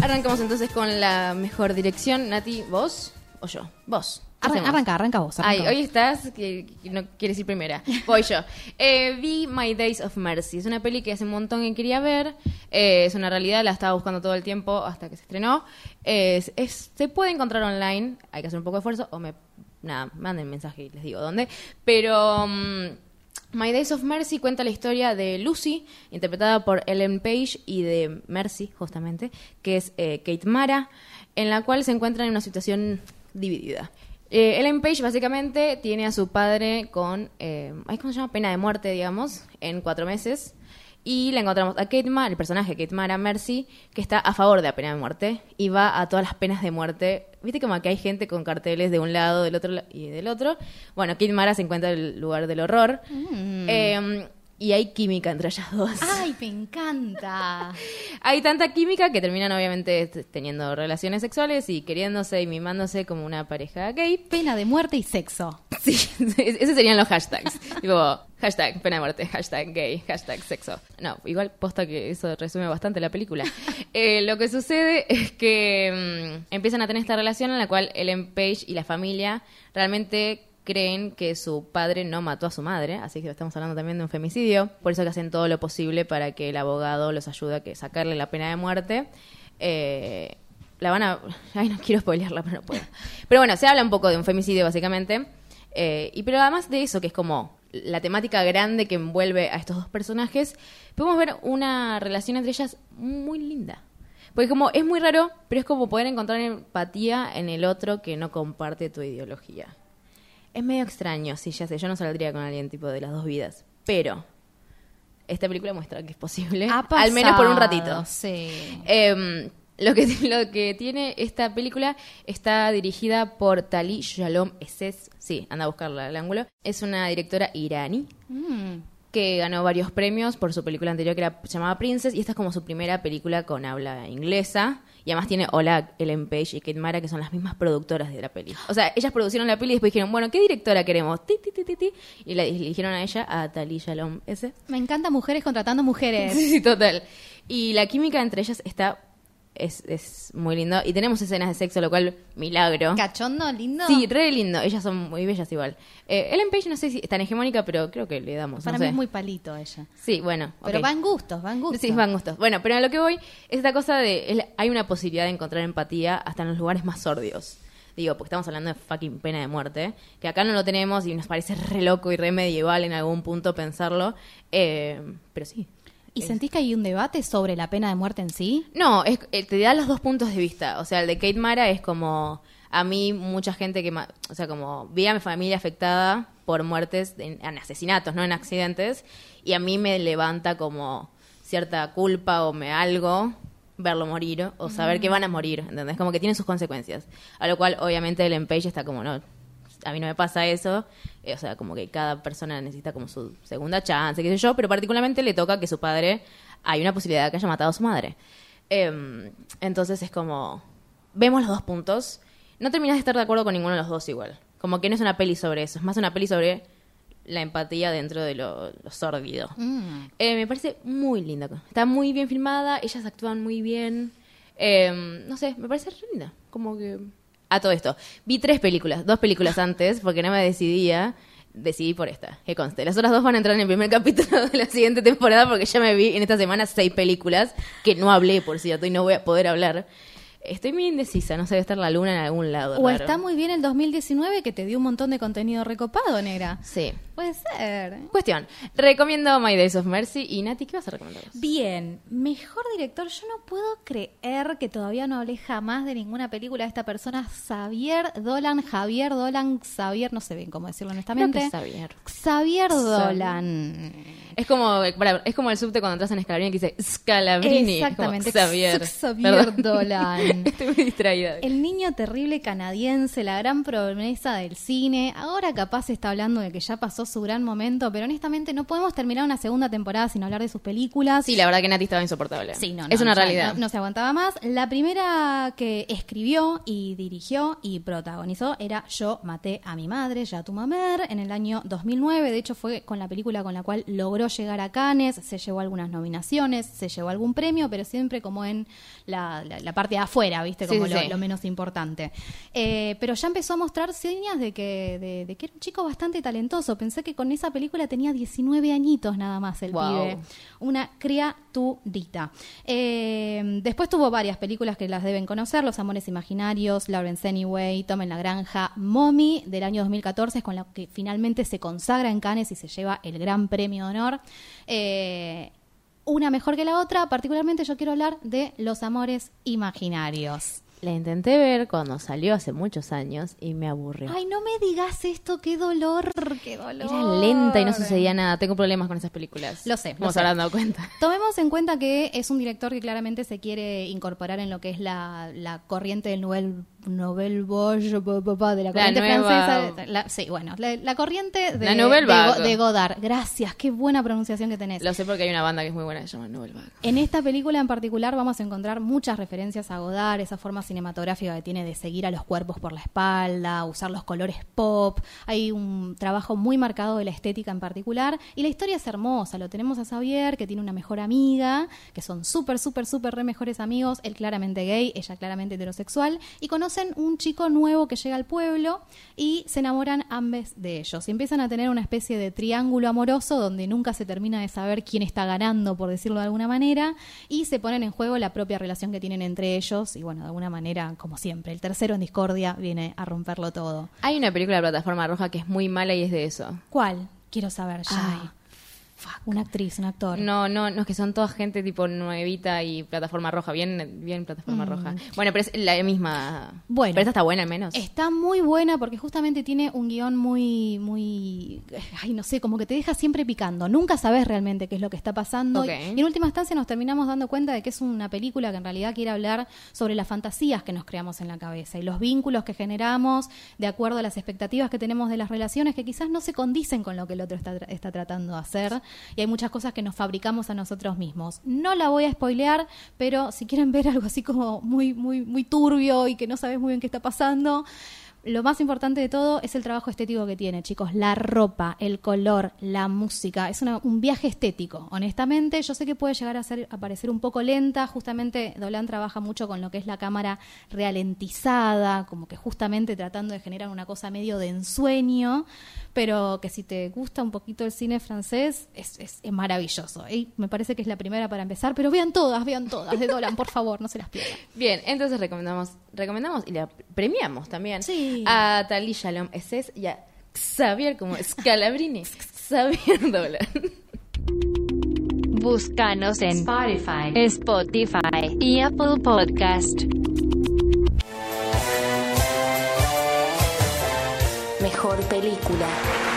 [SPEAKER 3] Arrancamos entonces con la mejor dirección. Nati, ¿vos o yo? Vos.
[SPEAKER 4] Arranca, arranca vos. arranca
[SPEAKER 3] Ay,
[SPEAKER 4] vos.
[SPEAKER 3] hoy estás, que, que no quieres ir primera. Voy yo. Eh, vi My Days of Mercy. Es una peli que hace un montón que quería ver. Eh, es una realidad, la estaba buscando todo el tiempo hasta que se estrenó. Es, es- se puede encontrar online, hay que hacer un poco de esfuerzo, o me. Nada, manden mensaje y les digo dónde. Pero. mm, My Days of Mercy cuenta la historia de Lucy, interpretada por Ellen Page, y de Mercy, justamente, que es eh, Kate Mara, en la cual se encuentran en una situación dividida. Eh, Ellen Page básicamente tiene a su padre con, eh, ¿cómo se llama? Pena de muerte, digamos, en cuatro meses. Y la encontramos a Kate Mara, el personaje Kate Mara Mercy, que está a favor de la pena de muerte y va a todas las penas de muerte. Viste como que hay gente con carteles de un lado, del otro y del otro. Bueno, Kate Mara se encuentra en el lugar del horror. Eh, y hay química entre ellas dos.
[SPEAKER 4] Ay, me encanta.
[SPEAKER 3] Hay tanta química que terminan obviamente t- teniendo relaciones sexuales y queriéndose y mimándose como una pareja gay.
[SPEAKER 4] Pena de muerte y sexo.
[SPEAKER 3] Sí, esos serían los hashtags. tipo, hashtag pena de muerte, hashtag gay, hashtag sexo. No, igual posta que eso resume bastante la película. Eh, lo que sucede es que mm, empiezan a tener esta relación en la cual Ellen Page y la familia realmente creen que su padre no mató a su madre, así que estamos hablando también de un femicidio, por eso que hacen todo lo posible para que el abogado los ayude a que sacarle la pena de muerte. Eh, la van a... Ay, no quiero spoilearla, pero no puedo. Pero bueno, se habla un poco de un femicidio, básicamente. Eh, y pero además de eso, que es como la temática grande que envuelve a estos dos personajes, podemos ver una relación entre ellas muy linda. Porque como es muy raro, pero es como poder encontrar empatía en el otro que no comparte tu ideología. Es medio extraño, sí, ya sé, yo no saldría con alguien tipo de las dos vidas. Pero esta película muestra que es posible,
[SPEAKER 4] Ha
[SPEAKER 3] al menos por un ratito.
[SPEAKER 4] Sí.
[SPEAKER 3] Eh, lo, que, lo que tiene esta película está dirigida por Tali Shalom Esses. Sí, anda a buscarla el ángulo. Es una directora iraní
[SPEAKER 4] Mm.
[SPEAKER 3] que ganó varios premios por su película anterior que era, se llamaba Princess y esta es como su primera película con habla inglesa y además tiene Hola Ellen Page y Kate Mara que son las mismas productoras de la peli. O sea, ellas produjeron la peli y después dijeron, bueno, ¿qué directora queremos? Ti, ti, ti, ti, ti. Y la eligieron a ella, a Tali Shalom ese.
[SPEAKER 4] Me encanta mujeres contratando mujeres.
[SPEAKER 3] Sí, sí, total. Y la química entre ellas está es, es muy lindo y tenemos escenas de sexo, lo cual milagro.
[SPEAKER 4] ¿Cachondo, lindo?
[SPEAKER 3] Sí, re lindo. Ellas son muy bellas igual. Eh, Ellen Page no sé si es tan hegemónica, pero creo que le damos.
[SPEAKER 4] Para
[SPEAKER 3] no
[SPEAKER 4] mí
[SPEAKER 3] sé.
[SPEAKER 4] es muy palito ella.
[SPEAKER 3] Sí, bueno.
[SPEAKER 4] Pero van gustos, van gustos.
[SPEAKER 3] Sí, van gustos. Bueno, pero a lo que voy es esta cosa de... es hay una posibilidad de encontrar empatía hasta en los lugares más sordios. Digo, porque estamos hablando de fucking pena de muerte, que acá no lo tenemos y nos parece re loco y re medieval en algún punto pensarlo. eh, pero sí.
[SPEAKER 4] ¿Y sentís que hay un debate sobre la pena de muerte en sí?
[SPEAKER 3] No, es, eh, te da los dos puntos de vista. O sea, el de Kate Mara es como a mí mucha gente que, o sea, como vi a mi familia afectada por muertes en, en asesinatos, no en accidentes, y a mí me levanta como cierta culpa o me algo verlo morir o saber que van a morir, ¿entendés? Como que tiene sus consecuencias. A lo cual, obviamente, el Page está como, no, a mí no me pasa eso. Eh, o sea, como que cada persona necesita como su segunda chance, qué sé yo, pero particularmente le toca que su padre, hay una posibilidad de que haya matado a su madre. Em, entonces es como, vemos los dos puntos. No terminas de estar de acuerdo con ninguno de los dos igual. Como que no es una peli sobre eso, es más una peli sobre la empatía dentro de lo, lo sórdido. Eh, me parece muy linda. Está muy bien filmada, ellas actúan muy bien. Eh, no sé, me parece re linda. Como que... A todo esto. Vi tres películas, dos películas antes, porque no me decidía. Decidí por esta, que conste. Las otras dos van a entrar en el primer capítulo de la siguiente temporada porque ya me vi en esta semana seis películas que no hablé, por cierto, y no voy a poder hablar. Estoy muy indecisa, no sé, debe estar la luna en algún lado.
[SPEAKER 4] O
[SPEAKER 3] raro.
[SPEAKER 4] está muy bien el 2019 que te dio un montón de contenido recopado, negra.
[SPEAKER 3] Sí.
[SPEAKER 4] Puede ser.
[SPEAKER 3] Cuestión. Recomiendo My Days of Mercy. Y Nati, ¿qué vas a recomendar?
[SPEAKER 4] Bien, mejor director. Yo no puedo creer que todavía no hablé jamás de ninguna película de esta persona. Xavier Dolan, Javier Dolan, Xavier, no sé bien cómo decirlo honestamente.
[SPEAKER 3] Creo que Xavier.
[SPEAKER 4] Xavier Dolan.
[SPEAKER 3] Es como, para- es como el subte cuando entras en Scalabrini que dice Scalabrini.
[SPEAKER 4] Exactamente.
[SPEAKER 3] Como Xavier.
[SPEAKER 4] Xavier
[SPEAKER 3] Perdón.
[SPEAKER 4] Dolan.
[SPEAKER 3] Estoy muy distraída.
[SPEAKER 4] El niño terrible canadiense, la gran promesa del cine. Ahora capaz está hablando de que ya pasó su gran momento, pero honestamente no podemos terminar una segunda temporada sin hablar de sus películas.
[SPEAKER 3] Sí, la verdad que Nati estaba insoportable.
[SPEAKER 4] Sí, no, no,
[SPEAKER 3] es una realidad.
[SPEAKER 4] No, no se aguantaba más. La primera que escribió y dirigió y protagonizó era Yo maté a mi madre, Ya tu mamer, en el año 2009. De hecho, fue con la película con la cual logró llegar a Cannes. Se llevó algunas nominaciones, se llevó algún premio, pero siempre como en la, la- la parte de afuera, ¿viste?
[SPEAKER 3] Sí,
[SPEAKER 4] Como
[SPEAKER 3] sí,
[SPEAKER 4] lo,
[SPEAKER 3] sí.
[SPEAKER 4] lo menos importante. Eh, pero ya empezó a mostrar señas de que, de, de que era un chico bastante talentoso. Pensé que con esa película tenía 19 añitos nada más el
[SPEAKER 3] Wow.
[SPEAKER 4] pibe una criaturita. Eh, después tuvo varias películas que las deben conocer, Los Amores Imaginarios, Lawrence Anyway, Tom en la Granja, Mommy, del año 2014, es con la que finalmente se consagra en Cannes y se lleva el gran premio de honor. Eh, una mejor que la otra, particularmente yo quiero hablar de Los Amores Imaginarios.
[SPEAKER 3] La intenté ver cuando salió hace muchos años y me aburrió.
[SPEAKER 4] Ay, no me digas esto, qué dolor, qué dolor.
[SPEAKER 3] Era lenta y no sucedía nada. Tengo problemas con esas películas.
[SPEAKER 4] Lo sé,
[SPEAKER 3] se habrán dado cuenta.
[SPEAKER 4] Tomemos en cuenta que es un director que claramente se quiere incorporar en lo que es la, la corriente del Nouvelle, Nouvelle Vague, de la corriente francesa. la- sí, bueno, la, la corriente de,
[SPEAKER 3] Nouvelle Vague.
[SPEAKER 4] Godard. Gracias, qué buena pronunciación que tenés.
[SPEAKER 3] Lo sé porque hay una banda que es muy buena que se llama Novel Bag.
[SPEAKER 4] En esta película en particular vamos a encontrar muchas referencias a Godard, esa forma cinematográfica que tiene de seguir a los cuerpos por la espalda, usar los colores pop. Hay un trabajo muy marcado de la estética en particular. Y la historia es hermosa. Lo tenemos a Xavier, que tiene una mejor amiga, que son súper, súper, súper re mejores amigos. Él claramente gay, ella claramente heterosexual. Y conocen un chico nuevo que llega al pueblo y se enamoran ambos de ellos. Y empiezan a tener una especie de triángulo amoroso donde nunca se termina de saber quién está ganando, por decirlo de alguna manera. Y se ponen en juego la propia relación que tienen entre ellos. Y bueno, de alguna manera, como siempre, el tercero en discordia viene a romperlo todo.
[SPEAKER 3] Hay una película de plataforma roja que es muy mala y es de eso.
[SPEAKER 4] ¿Cuál? Quiero saber ya.
[SPEAKER 3] Ay,
[SPEAKER 4] Una actriz, un actor.
[SPEAKER 3] No, no, no, es que son toda gente tipo nuevita y plataforma roja, bien, bien plataforma roja. Bueno, pero es la misma.
[SPEAKER 4] Mm. Bueno.
[SPEAKER 3] Pero esta está buena al menos.
[SPEAKER 4] Está muy buena porque justamente tiene un guion muy, muy, ay, no sé, como que te deja siempre picando. Nunca sabes realmente qué es lo que está pasando. Y en última instancia nos terminamos dando cuenta de que es una película que en realidad quiere hablar sobre las fantasías que nos creamos en la cabeza y los vínculos que generamos de acuerdo a las expectativas que tenemos de las relaciones que quizás no se condicen con lo que el otro está, tra- está tratando de hacer. Y hay muchas cosas que nos fabricamos a nosotros mismos. No la voy a spoilear, pero si quieren ver algo así como muy, muy, muy turbio y que no sabes muy bien qué está pasando, lo más importante de todo es el trabajo estético que tiene, chicos. La ropa, el color, la música. Es una- un viaje estético. Honestamente, yo sé que puede llegar a, ser, a parecer un poco lenta. Justamente Dolan trabaja mucho con lo que es la cámara ralentizada, como que justamente tratando de generar una cosa medio de ensueño. Pero que si te gusta un poquito el cine francés, es, es- es maravilloso. Y me parece que es la primera para empezar. Pero vean todas, vean todas de Dolan, por favor, no se las pierdan.
[SPEAKER 3] Bien, entonces recomendamos, recomendamos y la premiamos también
[SPEAKER 4] Sí.
[SPEAKER 3] A Talí Shalom Esses y a Xavier como Scalabrini. Xavier Dolan.
[SPEAKER 2] Búscanos en
[SPEAKER 5] Spotify.
[SPEAKER 2] Spotify y Apple Podcast.
[SPEAKER 5] Mejor película.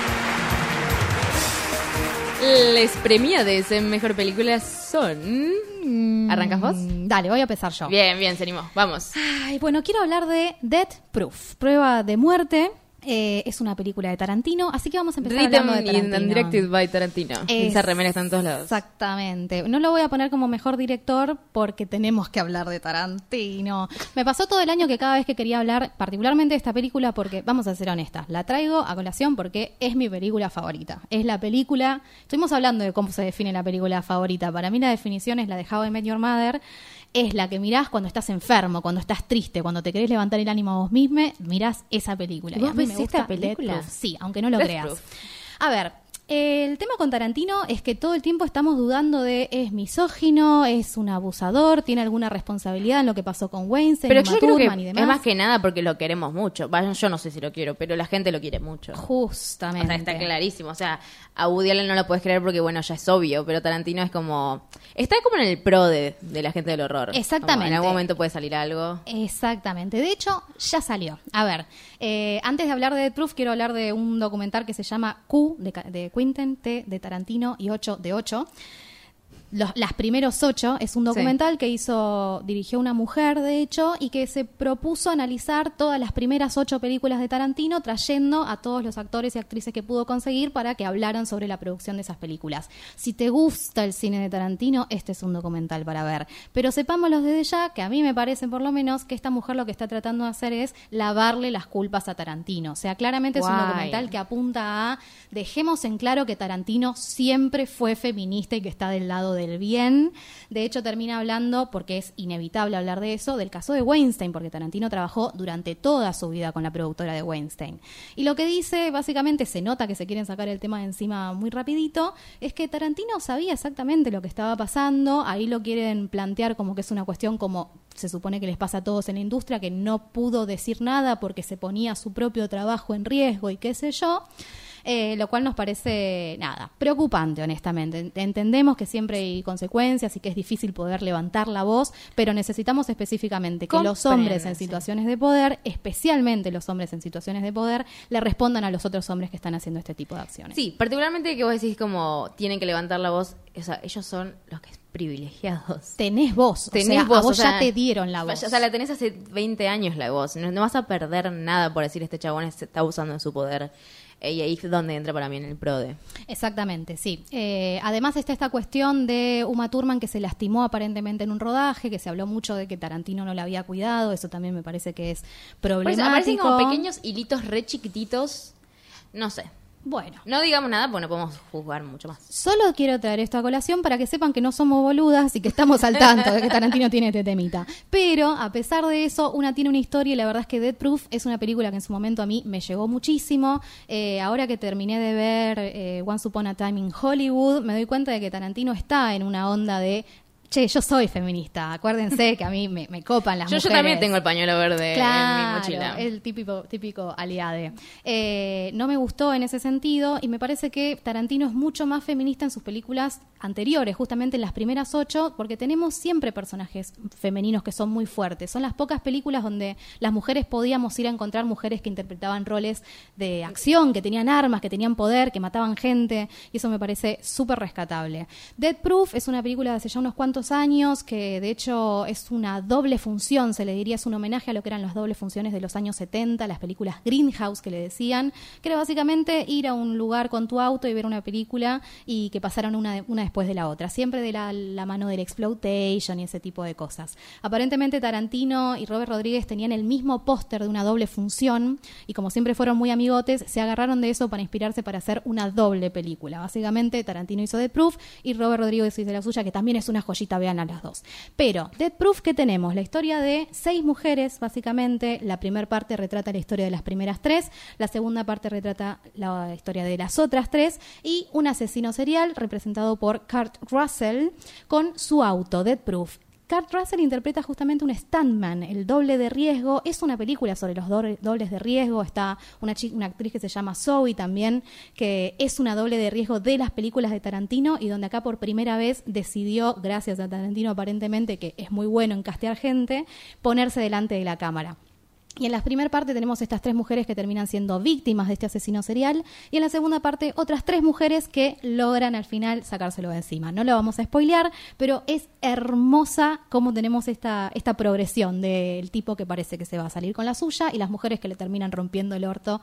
[SPEAKER 3] Les premiades en mejor película son. ¿Arrancas vos?
[SPEAKER 4] Mm, Dale, voy a empezar yo.
[SPEAKER 3] Bien, bien, se animó. Vamos.
[SPEAKER 4] Ay, bueno, quiero hablar de Death Proof, prueba de muerte. Eh, es una película de Tarantino, así que vamos a empezar
[SPEAKER 3] Written
[SPEAKER 4] hablando de
[SPEAKER 3] and
[SPEAKER 4] Tarantino.
[SPEAKER 3] directed by Tarantino. Esa remera está en todos lados.
[SPEAKER 4] Exactamente. No lo voy a poner como mejor director porque tenemos que hablar de Tarantino. Me pasó todo el año que cada vez que quería hablar, particularmente de esta película, porque, vamos a ser honestas, la traigo a colación porque es mi película favorita. Es la película. Estuvimos hablando de cómo se define la película favorita. Para mí la definición es la de How I Met Your Mother. Es la que mirás cuando estás enfermo, cuando estás triste, cuando te querés levantar el ánimo a vos mismo, mirás esa película.
[SPEAKER 3] ¿Y vos
[SPEAKER 4] a mí
[SPEAKER 3] ves
[SPEAKER 4] me
[SPEAKER 3] esta
[SPEAKER 4] gusta
[SPEAKER 3] película?
[SPEAKER 4] Death Proof. Sí, aunque no lo
[SPEAKER 3] Death
[SPEAKER 4] creas.
[SPEAKER 3] Proof.
[SPEAKER 4] A ver, el tema con Tarantino es que todo el tiempo estamos dudando de es misógino, es un abusador, tiene alguna responsabilidad en lo que pasó con Weinstein,
[SPEAKER 3] Pero yo creo que
[SPEAKER 4] y demás.
[SPEAKER 3] es más que nada porque lo queremos mucho. Vaya, yo no sé si lo quiero, pero la gente lo quiere mucho. O
[SPEAKER 4] Justamente.
[SPEAKER 3] sea, está clarísimo. O sea, a Woody Allen no lo puedes creer porque, bueno, ya es obvio, pero Tarantino es como... Está como en el pro de, de la gente del horror.
[SPEAKER 4] Exactamente.
[SPEAKER 3] Como en algún momento puede salir algo.
[SPEAKER 4] Exactamente. De hecho, ya salió. A ver, eh, antes de hablar de Proof, quiero hablar de un documental que se llama Q, de, de Quentin, T, de Tarantino y 8 de 8. Los, las primeros ocho es un documental que hizo, dirigió una mujer, de hecho, y que se propuso analizar todas las primeras ocho películas de Tarantino, trayendo a todos los actores y actrices que pudo conseguir para que hablaran sobre la producción de esas películas. Si te gusta el cine de Tarantino, este es un documental para ver. Pero sepámoslo desde ya, que a mí me parece por lo menos que esta mujer lo que está tratando de hacer es lavarle las culpas a Tarantino. O sea, claramente es un documental que apunta a dejemos en claro que Tarantino siempre fue feminista y que está del lado del bien. De hecho, termina hablando, porque es inevitable hablar de eso, del caso de Weinstein, porque Tarantino trabajó durante toda su vida con la productora de Weinstein. Y lo que dice, básicamente, se nota que se quieren sacar el tema de encima muy rapidito, es que Tarantino sabía exactamente lo que estaba pasando, ahí lo quieren plantear como que es una cuestión como se supone que les pasa a todos en la industria, que no pudo decir nada porque se ponía su propio trabajo en riesgo y qué sé yo. Eh, lo cual nos parece, nada, preocupante, honestamente. Ent- Entendemos que siempre hay consecuencias y que es difícil poder levantar la voz, pero necesitamos específicamente que los hombres en situaciones de poder, especialmente los hombres en situaciones de poder, le respondan a los otros hombres que están haciendo este tipo de acciones.
[SPEAKER 3] Sí, particularmente que vos decís como tienen que levantar la voz. O sea, ellos son los que privilegiados.
[SPEAKER 4] Tenés voz, o
[SPEAKER 3] Tenés
[SPEAKER 4] sea,
[SPEAKER 3] voz,
[SPEAKER 4] a vos
[SPEAKER 3] o sea,
[SPEAKER 4] ya te dieron la voz.
[SPEAKER 3] O sea, la tenés hace 20 años la voz. No, no vas a perder nada por decir este chabón se está usando de su poder. Y ahí es donde entra para mí en el PRODE.
[SPEAKER 4] Exactamente, sí. Eh, además está esta cuestión de Uma Thurman que se lastimó aparentemente en un rodaje, que se habló mucho de que Tarantino no la había cuidado, eso también me parece que es problemático.
[SPEAKER 3] aparecen como pequeños hilitos re chiquititos. No sé.
[SPEAKER 4] Bueno,
[SPEAKER 3] No digamos nada porque no podemos juzgar mucho más.
[SPEAKER 4] solo quiero traer esto a colación para que sepan que no somos boludas y que estamos al tanto de que Tarantino tiene este temita. Pero, a pesar de eso, una tiene una historia y la verdad es que Dead Proof es una película que en su momento a mí me llegó muchísimo. Eh, ahora que terminé de ver eh, Once Upon a Time in Hollywood, me doy cuenta de que Tarantino está en una onda de... Che, yo soy feminista. Acuérdense que a mí me, me copan las
[SPEAKER 3] Yo, yo
[SPEAKER 4] mujeres.
[SPEAKER 3] también tengo el pañuelo verde en mi mochila.
[SPEAKER 4] El típico, típico aliade. Eh, no me gustó en ese sentido y me parece que Tarantino es mucho más feminista en sus películas anteriores, justamente en las primeras ocho, porque tenemos siempre personajes femeninos que son muy fuertes. Son las pocas películas donde las mujeres podíamos ir a encontrar mujeres que interpretaban roles de acción, que tenían armas, que tenían poder, que mataban gente, y eso me parece súper rescatable. Dead Proof es una película de hace ya unos cuantos años, que de hecho es una doble función, se le diría, es un homenaje a lo que eran las dobles funciones de los años 70, las películas Greenhouse que le decían, que era básicamente ir a un lugar con tu auto y ver una película y que pasaron una, una después de la otra, siempre de la, mano del exploitation y ese tipo de cosas. Aparentemente Tarantino y Robert Rodríguez tenían el mismo póster de una doble función y como siempre fueron muy amigotes, se agarraron de eso para inspirarse para hacer una doble película. Básicamente Tarantino hizo Dead Proof y Robert Rodríguez hizo la suya, que también es una joyita, vean a las dos. Pero Dead Proof, ¿qué tenemos? La historia de seis mujeres, básicamente. La primera parte retrata la historia de las primeras tres, la segunda parte retrata la historia de las otras tres y un asesino serial representado por Kurt Russell con su auto, Dead Proof. Kurt Russell interpreta justamente un stuntman, el doble de riesgo. Es una película sobre los doble- dobles de riesgo. Está una, una actriz que se llama Zoe también, que es una doble de riesgo de las películas de Tarantino y donde acá por primera vez decidió, gracias a Tarantino aparentemente, que es muy bueno en castear gente, ponerse delante de la cámara. Y en la primera parte tenemos estas tres mujeres que terminan siendo víctimas de este asesino serial. Y en la segunda parte otras tres mujeres que logran al final sacárselo de encima. No lo vamos a spoilear, pero es hermosa cómo tenemos esta, esta progresión del tipo que parece que se va a salir con la suya y las mujeres que le terminan rompiendo el orto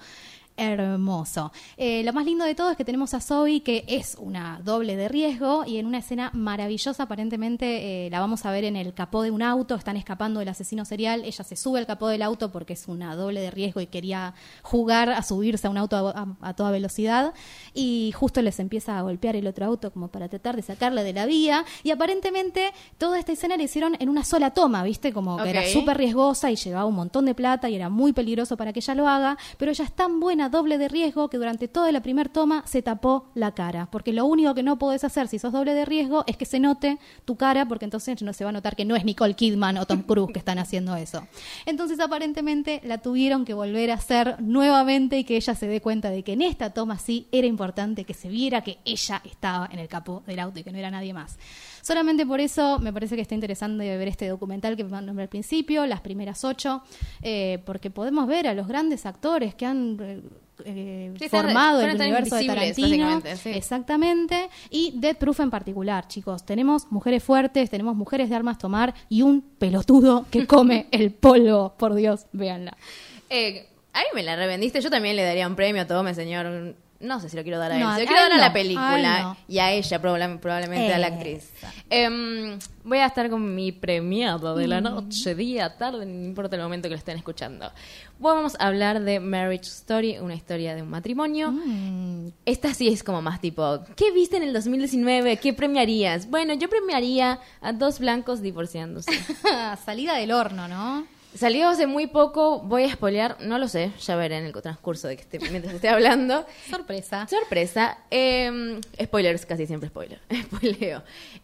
[SPEAKER 4] hermoso. Eh, lo más lindo de todo es que tenemos a Zoe, que es una doble de riesgo, y en una escena maravillosa, aparentemente eh, la vamos a ver en el capó de un auto, están escapando del asesino serial, ella se sube al capó del auto porque es una doble de riesgo y quería jugar a subirse a un auto a, a toda velocidad, y justo les empieza a golpear el otro auto como para tratar de sacarla de la vía, y aparentemente toda esta escena la hicieron en una sola toma, ¿viste? Como que era súper riesgosa y llevaba un montón de plata y era muy peligroso para que ella lo haga, pero ella es tan buena doble de riesgo que durante toda la primer toma se tapó la cara, porque lo único que no podés hacer si sos doble de riesgo es que se note tu cara, porque entonces no se va a notar que no es Nicole Kidman o Tom Cruise que están haciendo eso. Entonces aparentemente la tuvieron que volver a hacer nuevamente y que ella se dé cuenta de que en esta toma sí era importante que se viera que ella estaba en el capó del auto y que no era nadie más. Solamente por eso me parece que está interesante ver este documental que nombré al principio, las primeras ocho, eh, porque podemos ver a los grandes actores que han eh,
[SPEAKER 3] Sí,
[SPEAKER 4] formado el universo de Tarantino.
[SPEAKER 3] sí.
[SPEAKER 4] Exactamente. Y Dead Proof en particular, chicos. Tenemos mujeres fuertes, tenemos mujeres de armas tomar y un pelotudo que come el polvo. Por Dios, véanla.
[SPEAKER 3] Eh, ahí me la revendiste. Yo también le daría un premio a Tome, señor. No sé si lo quiero dar a él.
[SPEAKER 4] No,
[SPEAKER 3] se lo quiero dar a la
[SPEAKER 4] no,
[SPEAKER 3] película
[SPEAKER 4] a no.
[SPEAKER 3] y a ella probable- probablemente a la actriz. Em, voy a estar con mi premiado de
[SPEAKER 4] Mm.
[SPEAKER 3] la noche, día, tarde, no importa el momento que lo estén escuchando. Vamos a hablar de Marriage Story, una historia de un matrimonio.
[SPEAKER 4] Mm.
[SPEAKER 3] Esta sí es como más tipo, ¿qué viste en el 2019? ¿Qué premiarías? Bueno, yo premiaría a dos blancos divorciándose.
[SPEAKER 4] Salida del horno, ¿no?
[SPEAKER 3] Salió hace muy poco, voy a spoilear, no lo sé, ya veré en el transcurso de que esté, mientras esté hablando.
[SPEAKER 4] Sorpresa.
[SPEAKER 3] Sorpresa. eh, spoilers, casi siempre spoiler. Spoileo.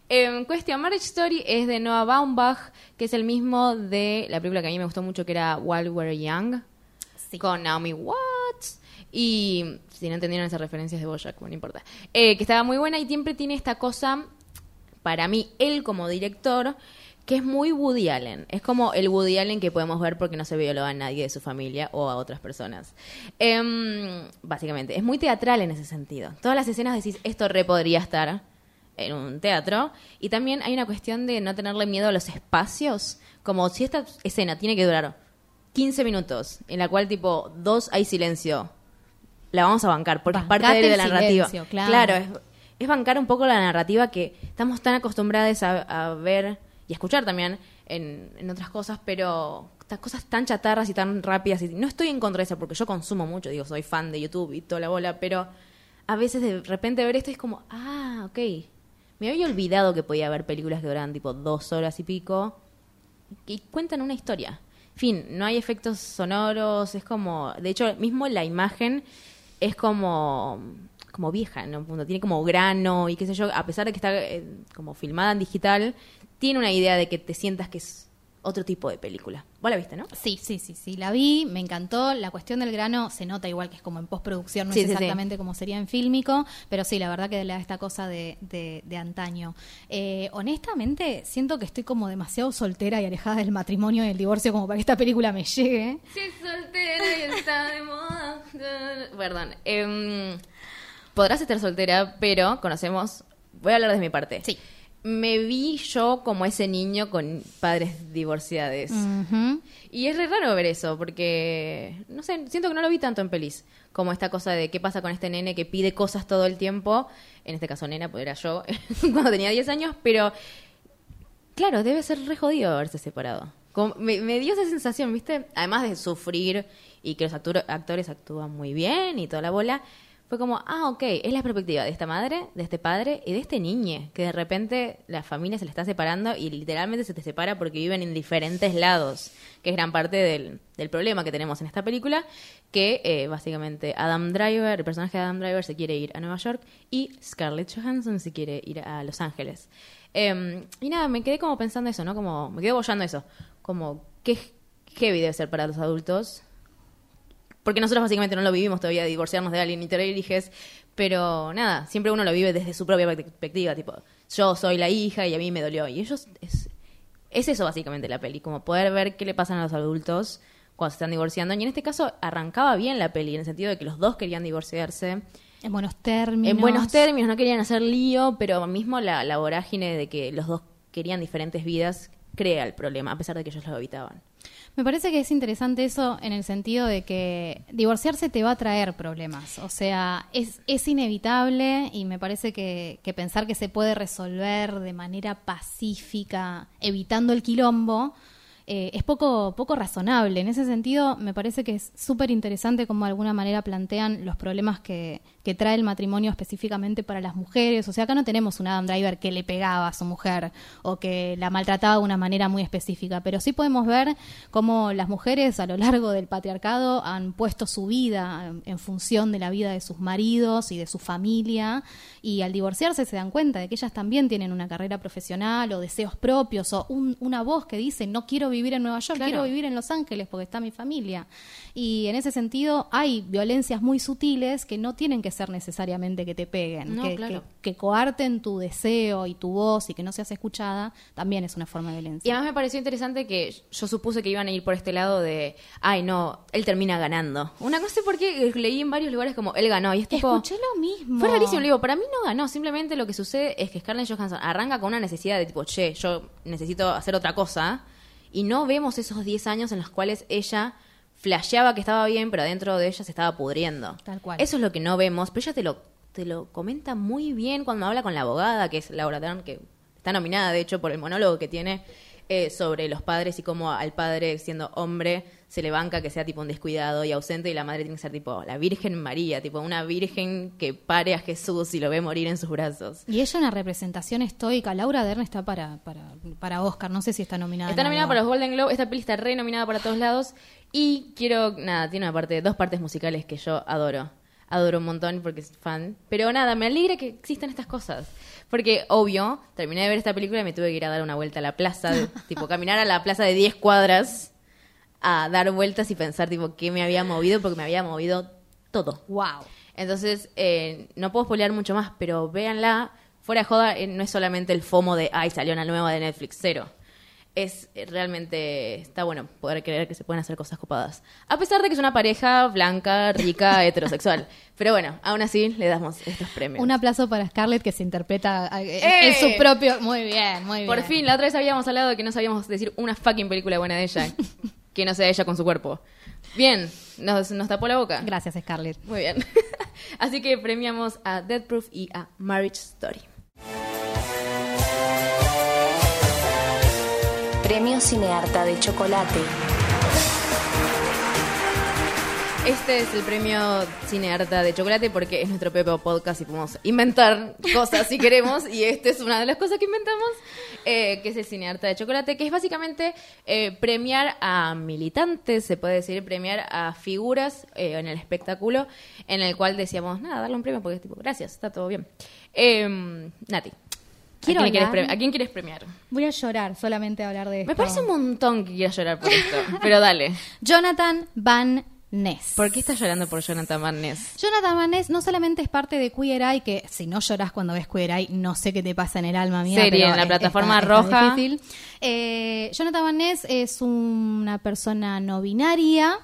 [SPEAKER 3] Eh, cuestión, Marriage Story es de Noah Baumbach, que es el mismo de la película que a mí me gustó mucho, que era While We're Young,
[SPEAKER 4] Sí.
[SPEAKER 3] con Naomi Watts. Y si no entendieron esas referencias de Bojack, bueno, no importa. Eh, que estaba muy buena y siempre tiene esta cosa, para mí, él como director, que es muy Woody Allen. Es como el Woody Allen que podemos ver porque no se violó a nadie de su familia o a otras personas. Em, básicamente, es muy teatral en ese sentido. Todas las escenas decís, esto re podría estar en un teatro. Y también hay una cuestión de no tenerle miedo a los espacios. Como si esta escena tiene que durar 15 minutos, en la cual tipo dos hay silencio. La vamos a bancar porque es parte de la narrativa.
[SPEAKER 4] silencio, claro.
[SPEAKER 3] es, es bancar un poco la narrativa que estamos tan acostumbrados a, a ver y escuchar también en, en otras cosas, pero cosas tan chatarras y tan rápidas. Y no estoy en contra de eso porque yo consumo mucho, digo, soy fan de YouTube y toda la bola, pero a veces de repente ver esto es como, ah, ok. Me había olvidado que podía haber películas que duraban tipo dos horas y pico y cuentan una historia. En fin, no hay efectos sonoros, es como, de hecho, mismo la imagen es como como vieja, ¿no? Punto. Tiene como grano y qué sé yo, a pesar de que está eh, como filmada en digital, tiene una idea de que te sientas que es otro tipo de película. Vos la viste, ¿no?
[SPEAKER 4] Sí, sí, sí, sí, la vi, me encantó. La cuestión del grano se nota igual que es como en postproducción, no
[SPEAKER 3] Sí,
[SPEAKER 4] es
[SPEAKER 3] sí, sí.
[SPEAKER 4] exactamente como sería en fílmico, pero sí, la verdad que le da esta cosa de, de, de antaño. Eh, honestamente, siento que estoy como demasiado soltera y alejada del matrimonio y del divorcio como para que esta película me llegue.
[SPEAKER 3] Si es soltera y está de moda. Perdón. Em, podrás estar soltera, pero conocemos. Voy a hablar desde mi parte.
[SPEAKER 4] Sí.
[SPEAKER 3] Me vi yo como ese niño con padres divorciados. Y es re raro ver eso, porque, no sé, siento que no lo vi tanto en pelis. Como esta cosa de qué pasa con este nene que pide cosas todo el tiempo. En este caso, nena, pues era yo cuando tenía 10 años, pero claro, debe ser re jodido haberse separado. Como- me, me dio esa sensación, ¿viste? Además de sufrir y que los actor- actores actúan muy bien y toda la bola. Fue como, ah, ok, es la perspectiva de esta madre, de este padre y de este niño, que de repente la familia se le está separando y literalmente se te separa porque viven en diferentes lados, que es gran parte del, del problema que tenemos en esta película, que eh, básicamente Adam Driver, el personaje de Adam Driver se quiere ir a Nueva York y Scarlett Johansson se quiere ir a Los Ángeles. Eh, y nada, me quedé como pensando eso, ¿no? Como, me quedé bollando eso, como, qué heavy debe ser para los adultos porque nosotros básicamente no lo vivimos todavía, de divorciarnos de alguien y tener hijos, pero nada, siempre uno lo vive desde su propia perspectiva, tipo, yo soy la hija y a mí me dolió. Y ellos, es, es eso básicamente la peli, como poder ver qué le pasan a los adultos cuando se están divorciando. Y en este caso arrancaba bien la peli, en el sentido de que los dos querían divorciarse.
[SPEAKER 4] En buenos términos.
[SPEAKER 3] En buenos términos, no querían hacer lío, pero mismo la, la vorágine de que los dos querían diferentes vidas crea el problema, a pesar de que ellos lo evitaban.
[SPEAKER 4] Me parece que es interesante eso en el sentido de que divorciarse te va a traer problemas. O sea, es, es inevitable y me parece que, que pensar que se puede resolver de manera pacífica, evitando el quilombo, eh, es poco, poco razonable. En ese sentido, me parece que es súper interesante cómo de alguna manera plantean los problemas que, que trae el matrimonio específicamente para las mujeres. O sea, acá no tenemos un Adam Driver que le pegaba a su mujer o que la maltrataba de una manera muy específica, pero sí podemos ver cómo las mujeres a lo largo del patriarcado han puesto su vida en función de la vida de sus maridos y de su familia y al divorciarse se dan cuenta de que ellas también tienen una carrera profesional o deseos propios o un- una voz que dice no quiero vivir en Nueva York,
[SPEAKER 3] Claro.
[SPEAKER 4] quiero vivir en Los Ángeles porque está mi familia. Y en ese sentido hay violencias muy sutiles que no tienen que ser necesariamente que te peguen,
[SPEAKER 3] No,
[SPEAKER 4] que,
[SPEAKER 3] claro.
[SPEAKER 4] que- que coarten tu deseo y tu voz y que no seas escuchada, también es una forma de
[SPEAKER 3] Y
[SPEAKER 4] violencia.
[SPEAKER 3] además me pareció interesante que yo supuse que iban a ir por este lado de, ay no, él termina ganando. Una no sé por qué leí en varios lugares como él ganó y es tipo...
[SPEAKER 4] Escuché lo mismo.
[SPEAKER 3] Fue rarísimo, le digo, para mí no ganó, simplemente lo que sucede es que Scarlett Johansson arranca con una necesidad de tipo, che, yo necesito hacer otra cosa, y no vemos esos 10 años en los cuales ella flasheaba que estaba bien, pero adentro de ella se estaba pudriendo.
[SPEAKER 4] Tal cual.
[SPEAKER 3] Eso es lo que no vemos, pero ella te lo, te lo comenta muy bien cuando habla con la abogada, que es Laura Dern, que está nominada, de hecho, por el monólogo que tiene eh, sobre los padres y cómo al padre, siendo hombre, se le banca que sea tipo un descuidado y ausente, y la madre tiene que ser tipo la Virgen María, tipo una virgen que pare a Jesús y lo ve morir en sus brazos.
[SPEAKER 4] Y ella una representación estoica. Laura Dern está para, para, para Oscar, no sé si está nominada.
[SPEAKER 3] Está nominada para los Golden Globe, esta peli está re nominada para todos lados. Y quiero, nada, tiene una parte, dos partes musicales que yo adoro. Adoro un montón porque soy fan. Pero nada, me alegra que existan estas cosas. Porque, obvio, terminé de ver esta película y me tuve que ir a dar una vuelta a la plaza, de- tipo caminar a la plaza de 10 cuadras a dar vueltas y pensar, tipo, qué me había movido, porque me había movido todo.
[SPEAKER 4] Wow.
[SPEAKER 3] Entonces, eh, no puedo spoilear mucho más, pero véanla. Fuera de joda, eh, no es solamente el FOMO de, ay, salió una nueva de Netflix, cero. Es eh, realmente, está bueno poder creer que se pueden hacer cosas copadas. A pesar de que es una pareja blanca, rica, heterosexual. Pero bueno, aún así le damos estos premios.
[SPEAKER 4] Un aplauso para Scarlett que se interpreta eh,
[SPEAKER 3] ¡Eh!
[SPEAKER 4] en su propio. Muy bien, muy bien.
[SPEAKER 3] Por fin, la otra vez habíamos hablado de que no sabíamos decir una fucking película buena de ella. que no sea ella con su cuerpo. Bien, nos, nos tapó la boca.
[SPEAKER 4] Gracias, Scarlett.
[SPEAKER 3] Muy bien. Así que premiamos a Dead Proof y a Marriage Story.
[SPEAKER 5] Premio Cinearta de Chocolate.
[SPEAKER 3] Este es el premio Cinearta de Chocolate porque es nuestro propio podcast y podemos inventar cosas si queremos. Y esta es una de las cosas que inventamos, eh, que es el Cinearta de Chocolate, que es básicamente eh, premiar a militantes, se puede decir, premiar a figuras eh, en el espectáculo, en el cual decíamos, nada, darle un premio porque es tipo, gracias, está todo bien. Eh, ¿a quién, quieres
[SPEAKER 4] hablar.
[SPEAKER 3] pre- ¿a quién quieres premiar?
[SPEAKER 4] Voy a llorar solamente a hablar de esto.
[SPEAKER 3] Me parece un montón que quieras llorar por esto, pero dale.
[SPEAKER 4] Jonathan Van Ness.
[SPEAKER 3] ¿Por qué estás llorando por Jonathan Van Ness?
[SPEAKER 4] Jonathan Van Ness no solamente es parte de Queer Eye, que si no lloras cuando ves Queer Eye, no sé qué te pasa en el alma mía.
[SPEAKER 3] Serie
[SPEAKER 4] pero
[SPEAKER 3] en la
[SPEAKER 4] es-
[SPEAKER 3] plataforma
[SPEAKER 4] está- está
[SPEAKER 3] roja.
[SPEAKER 4] difícil. Eh, Jonathan Van Ness es una persona no binaria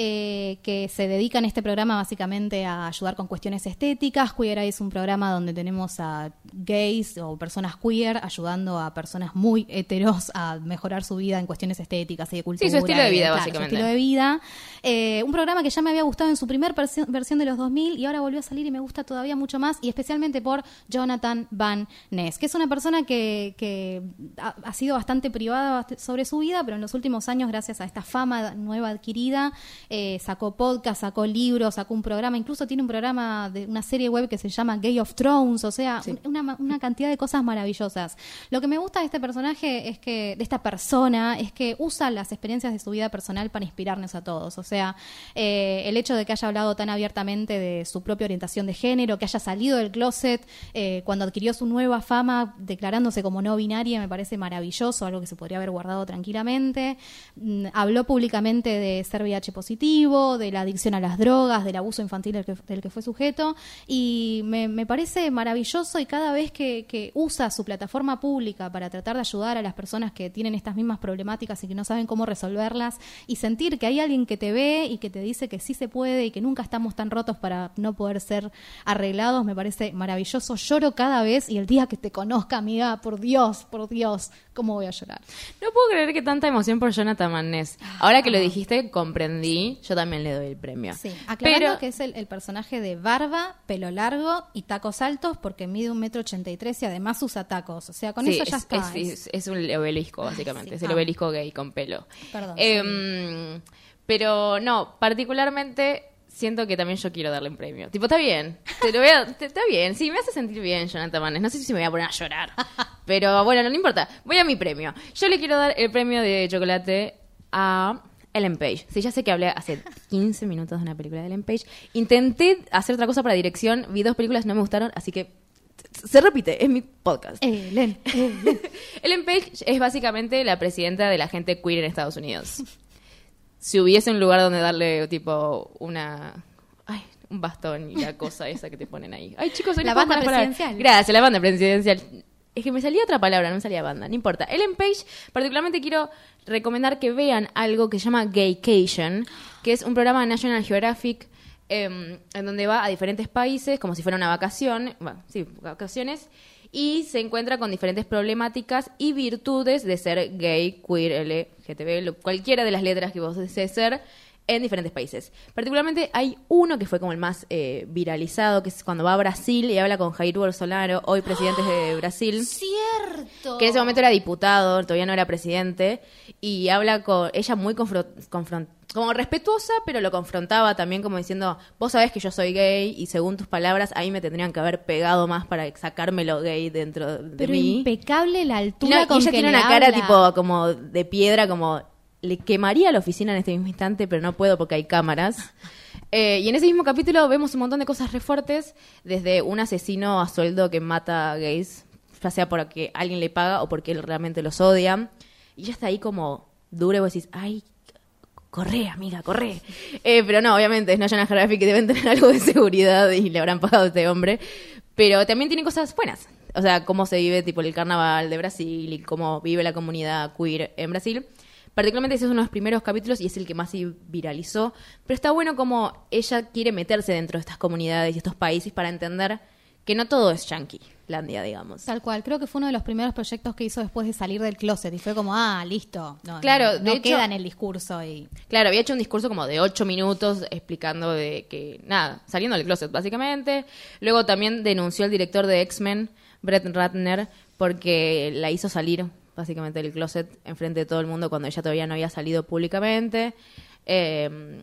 [SPEAKER 4] eh, que se dedica en este programa básicamente a ayudar con cuestiones estéticas. Queer Eye es un programa donde tenemos a gays o personas queer ayudando a personas muy heteros a mejorar su vida en cuestiones estéticas y de cultura.
[SPEAKER 3] su estilo de vida,
[SPEAKER 4] claro, su
[SPEAKER 3] básicamente.
[SPEAKER 4] estilo de vida. Eh, un programa que ya me había gustado en su primer versión, de los 2000 y ahora volvió a salir y me gusta todavía mucho más y especialmente por Jonathan Van Ness, que es una persona que, que ha, ha sido bastante privada sobre su vida, pero en los últimos años, gracias a esta fama nueva adquirida, eh, sacó podcast, sacó libros, sacó un programa, incluso tiene un programa de una serie web que se llama Gay of Thrones, o sea, un- una, cantidad de cosas maravillosas. Lo que me gusta de este personaje es que, de esta persona, es que usa las experiencias de su vida personal para inspirarnos a todos. O sea, eh, el hecho de que haya hablado tan abiertamente de su propia orientación de género, que haya salido del closet eh, cuando adquirió su nueva fama, declarándose como no binaria, me parece maravilloso, algo que se podría haber guardado tranquilamente. Mm, habló públicamente de ser VIH de la adicción a las drogas, del abuso infantil del que, fue sujeto. Y me, me parece maravilloso y cada vez que, que usa su plataforma pública para tratar de ayudar a las personas que tienen estas mismas problemáticas y que no saben cómo resolverlas y sentir que hay alguien que te ve y que te dice que sí se puede y que nunca estamos tan rotos para no poder ser arreglados, me parece maravilloso. Lloro cada vez y el día que te conozca, amiga, por Dios, por Dios, ¿cómo voy a llorar?
[SPEAKER 3] No puedo creer que tanta emoción por Jonathan Manés. Ahora que lo dijiste, comprendí, yo también le doy el premio.
[SPEAKER 4] Sí, aclarando
[SPEAKER 3] Pero
[SPEAKER 4] que es el, el personaje de barba, pelo largo y tacos altos porque mide un metro ochenta y tres y además usa tacos. O sea, con
[SPEAKER 3] Sí,
[SPEAKER 4] eso ya
[SPEAKER 3] es,
[SPEAKER 4] está.
[SPEAKER 3] es- es- es un obelisco, básicamente.
[SPEAKER 4] sí.
[SPEAKER 3] Es el
[SPEAKER 4] Ah.
[SPEAKER 3] obelisco gay con pelo.
[SPEAKER 4] Perdón,
[SPEAKER 3] Em, Pero no, particularmente siento que también yo quiero darle un premio. Tipo, está bien. Te lo voy a- te- está bien. Sí, me hace sentir bien, Jonathan Manes. No sé si me voy a poner a llorar. Pero bueno, no, no importa. Voy a mi premio. Yo le quiero dar el premio de chocolate a Ellen Page. Sí, ya sé que hablé hace 15 minutos de una película de Ellen Page. Intenté hacer otra cosa para dirección. Vi dos películas, no me gustaron, así que se repite, es mi podcast.
[SPEAKER 4] Ellen, Ellen.
[SPEAKER 3] Ellen Page es básicamente la presidenta de la gente queer en Estados Unidos. Si hubiese un lugar donde darle, tipo, una... Ay, un bastón y la cosa esa que te ponen ahí. Ay, chicos,
[SPEAKER 4] La banda presidencial.
[SPEAKER 3] Gracias, la banda presidencial. Es que me salía otra palabra, no me salía banda, no importa. Ellen Page, particularmente quiero recomendar que vean algo que se llama Gaycation, que es un programa de National Geographic em, en donde va a diferentes países como si fuera una vacación, bueno, sí, vacaciones, y se encuentra con diferentes problemáticas y virtudes de ser gay, queer, LGTB, cualquiera de las letras que vos desees ser en diferentes países. Particularmente hay uno que fue como el más eh, viralizado, que es cuando va a Brasil y habla con Jair Bolsonaro, hoy presidente de Brasil
[SPEAKER 4] Cierto.
[SPEAKER 3] que en ese momento era diputado, todavía no era presidente, y habla con ella muy confro- confront- como respetuosa, pero lo confrontaba también como diciendo, vos sabés que yo soy gay y según tus palabras ahí me tendrían que haber pegado más para sacarme lo gay dentro de
[SPEAKER 4] Pero
[SPEAKER 3] mí.
[SPEAKER 4] impecable la altura
[SPEAKER 3] no, y ella
[SPEAKER 4] que
[SPEAKER 3] tiene una cara tipo como de piedra, como le quemaría la oficina en este mismo instante, pero no puedo porque hay cámaras. Eh, y en ese mismo capítulo vemos un montón de cosas re fuertes, desde un asesino a sueldo que mata gays, ya sea porque alguien le paga o porque él realmente los odia. Y ella está ahí como dura y vos decís, ay, corre, amiga, corre. Eh, pero no, obviamente es National Geographic que deben tener algo de seguridad y le habrán pagado a este hombre. Pero también tiene cosas buenas. O sea, cómo se vive tipo el carnaval de Brasil y cómo vive la comunidad queer en Brasil. Particularmente ese es uno de los primeros capítulos y es el que más se viralizó. Pero está bueno como ella quiere meterse dentro de estas comunidades y estos países para entender que no todo es yankee, Landia, digamos.
[SPEAKER 4] Tal cual, creo que fue uno de los primeros proyectos que hizo después de salir del closet y fue como, ah, listo. No,
[SPEAKER 3] Claro,
[SPEAKER 4] no,
[SPEAKER 3] de
[SPEAKER 4] no
[SPEAKER 3] hecho-
[SPEAKER 4] queda en el discurso y
[SPEAKER 3] Claro, había hecho un discurso como de ocho minutos explicando de que, nada, saliendo del closet básicamente. Luego también denunció al director de X-Men, Brett Ratner, porque la hizo salir básicamente del closet enfrente de todo el mundo cuando ella todavía no había salido públicamente. Eh,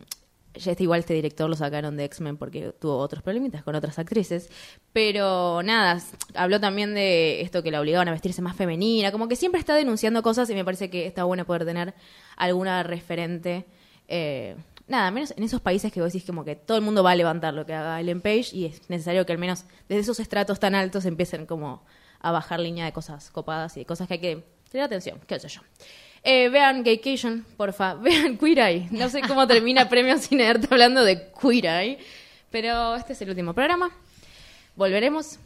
[SPEAKER 3] ya este, igual este director lo sacaron de X-Men porque tuvo otros problemitas con otras actrices. Pero nada, habló también de esto que la obligaban a vestirse más femenina. Como que siempre está denunciando cosas y me parece que está bueno poder tener alguna referente. eh, nada, menos en esos países que vos decís como que todo el mundo va a levantar lo que haga Ellen Page y es necesario que al menos desde esos estratos tan altos empiecen como a bajar línea de cosas copadas y de cosas que hay que tener atención, qué sé yo. Eh, vean Gaycation, porfa. Vean Queer Eye. No sé cómo termina Premio Cine Arte hablando de Queer Eye. Pero este es el último programa. ¿Volveremos?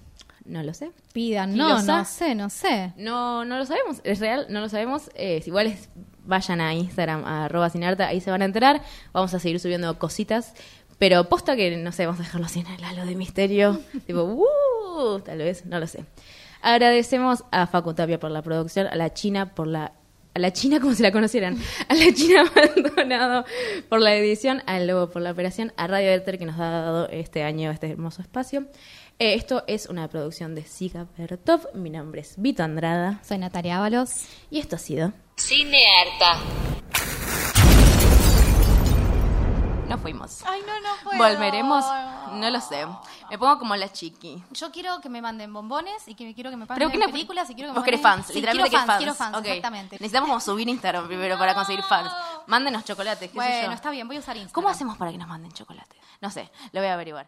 [SPEAKER 3] No lo sé.
[SPEAKER 4] pidan. No, no sé, no sé.
[SPEAKER 3] No, no lo sabemos. Es real, no lo sabemos. Eh, igual es, vayan a Instagram, a arroba ahí se van a enterar. Vamos a seguir subiendo cositas. Pero posta que, no sé, vamos a dejarlo así en el halo de misterio. tipo, uh, tal vez, no lo sé. Agradecemos a Facu Tapia por la producción, a la China por la... A la China como si la conocieran. A la China Maldonado por la edición, Lobo por la operación, a Radio Éter que nos ha dado este año este hermoso espacio. Eh, esto es una producción de Siga Bertov. Mi nombre es Vito Andrada.
[SPEAKER 4] Soy Natalia Ábalos.
[SPEAKER 3] Y esto ha sido.
[SPEAKER 2] Cinearta.
[SPEAKER 3] No fuimos.
[SPEAKER 4] Ay, no, no puedo.
[SPEAKER 3] ¿Volveremos? No lo sé. Me pongo como la chiqui.
[SPEAKER 4] Yo quiero que me manden bombones y que me quiero que me
[SPEAKER 3] no-
[SPEAKER 4] películas y quiero que
[SPEAKER 3] Vos
[SPEAKER 4] me
[SPEAKER 3] querés
[SPEAKER 4] manden...
[SPEAKER 3] fans,
[SPEAKER 4] Sí,
[SPEAKER 3] literalmente
[SPEAKER 4] quiero
[SPEAKER 3] que fans.
[SPEAKER 4] quiero fans, exactamente.
[SPEAKER 3] Necesitamos como subir Instagram primero para conseguir fans. Mándenos chocolates, qué sé
[SPEAKER 4] Bueno,
[SPEAKER 3] yo.
[SPEAKER 4] está bien, voy a usar Instagram.
[SPEAKER 3] ¿Cómo hacemos para que nos manden chocolate? No sé, lo voy a averiguar.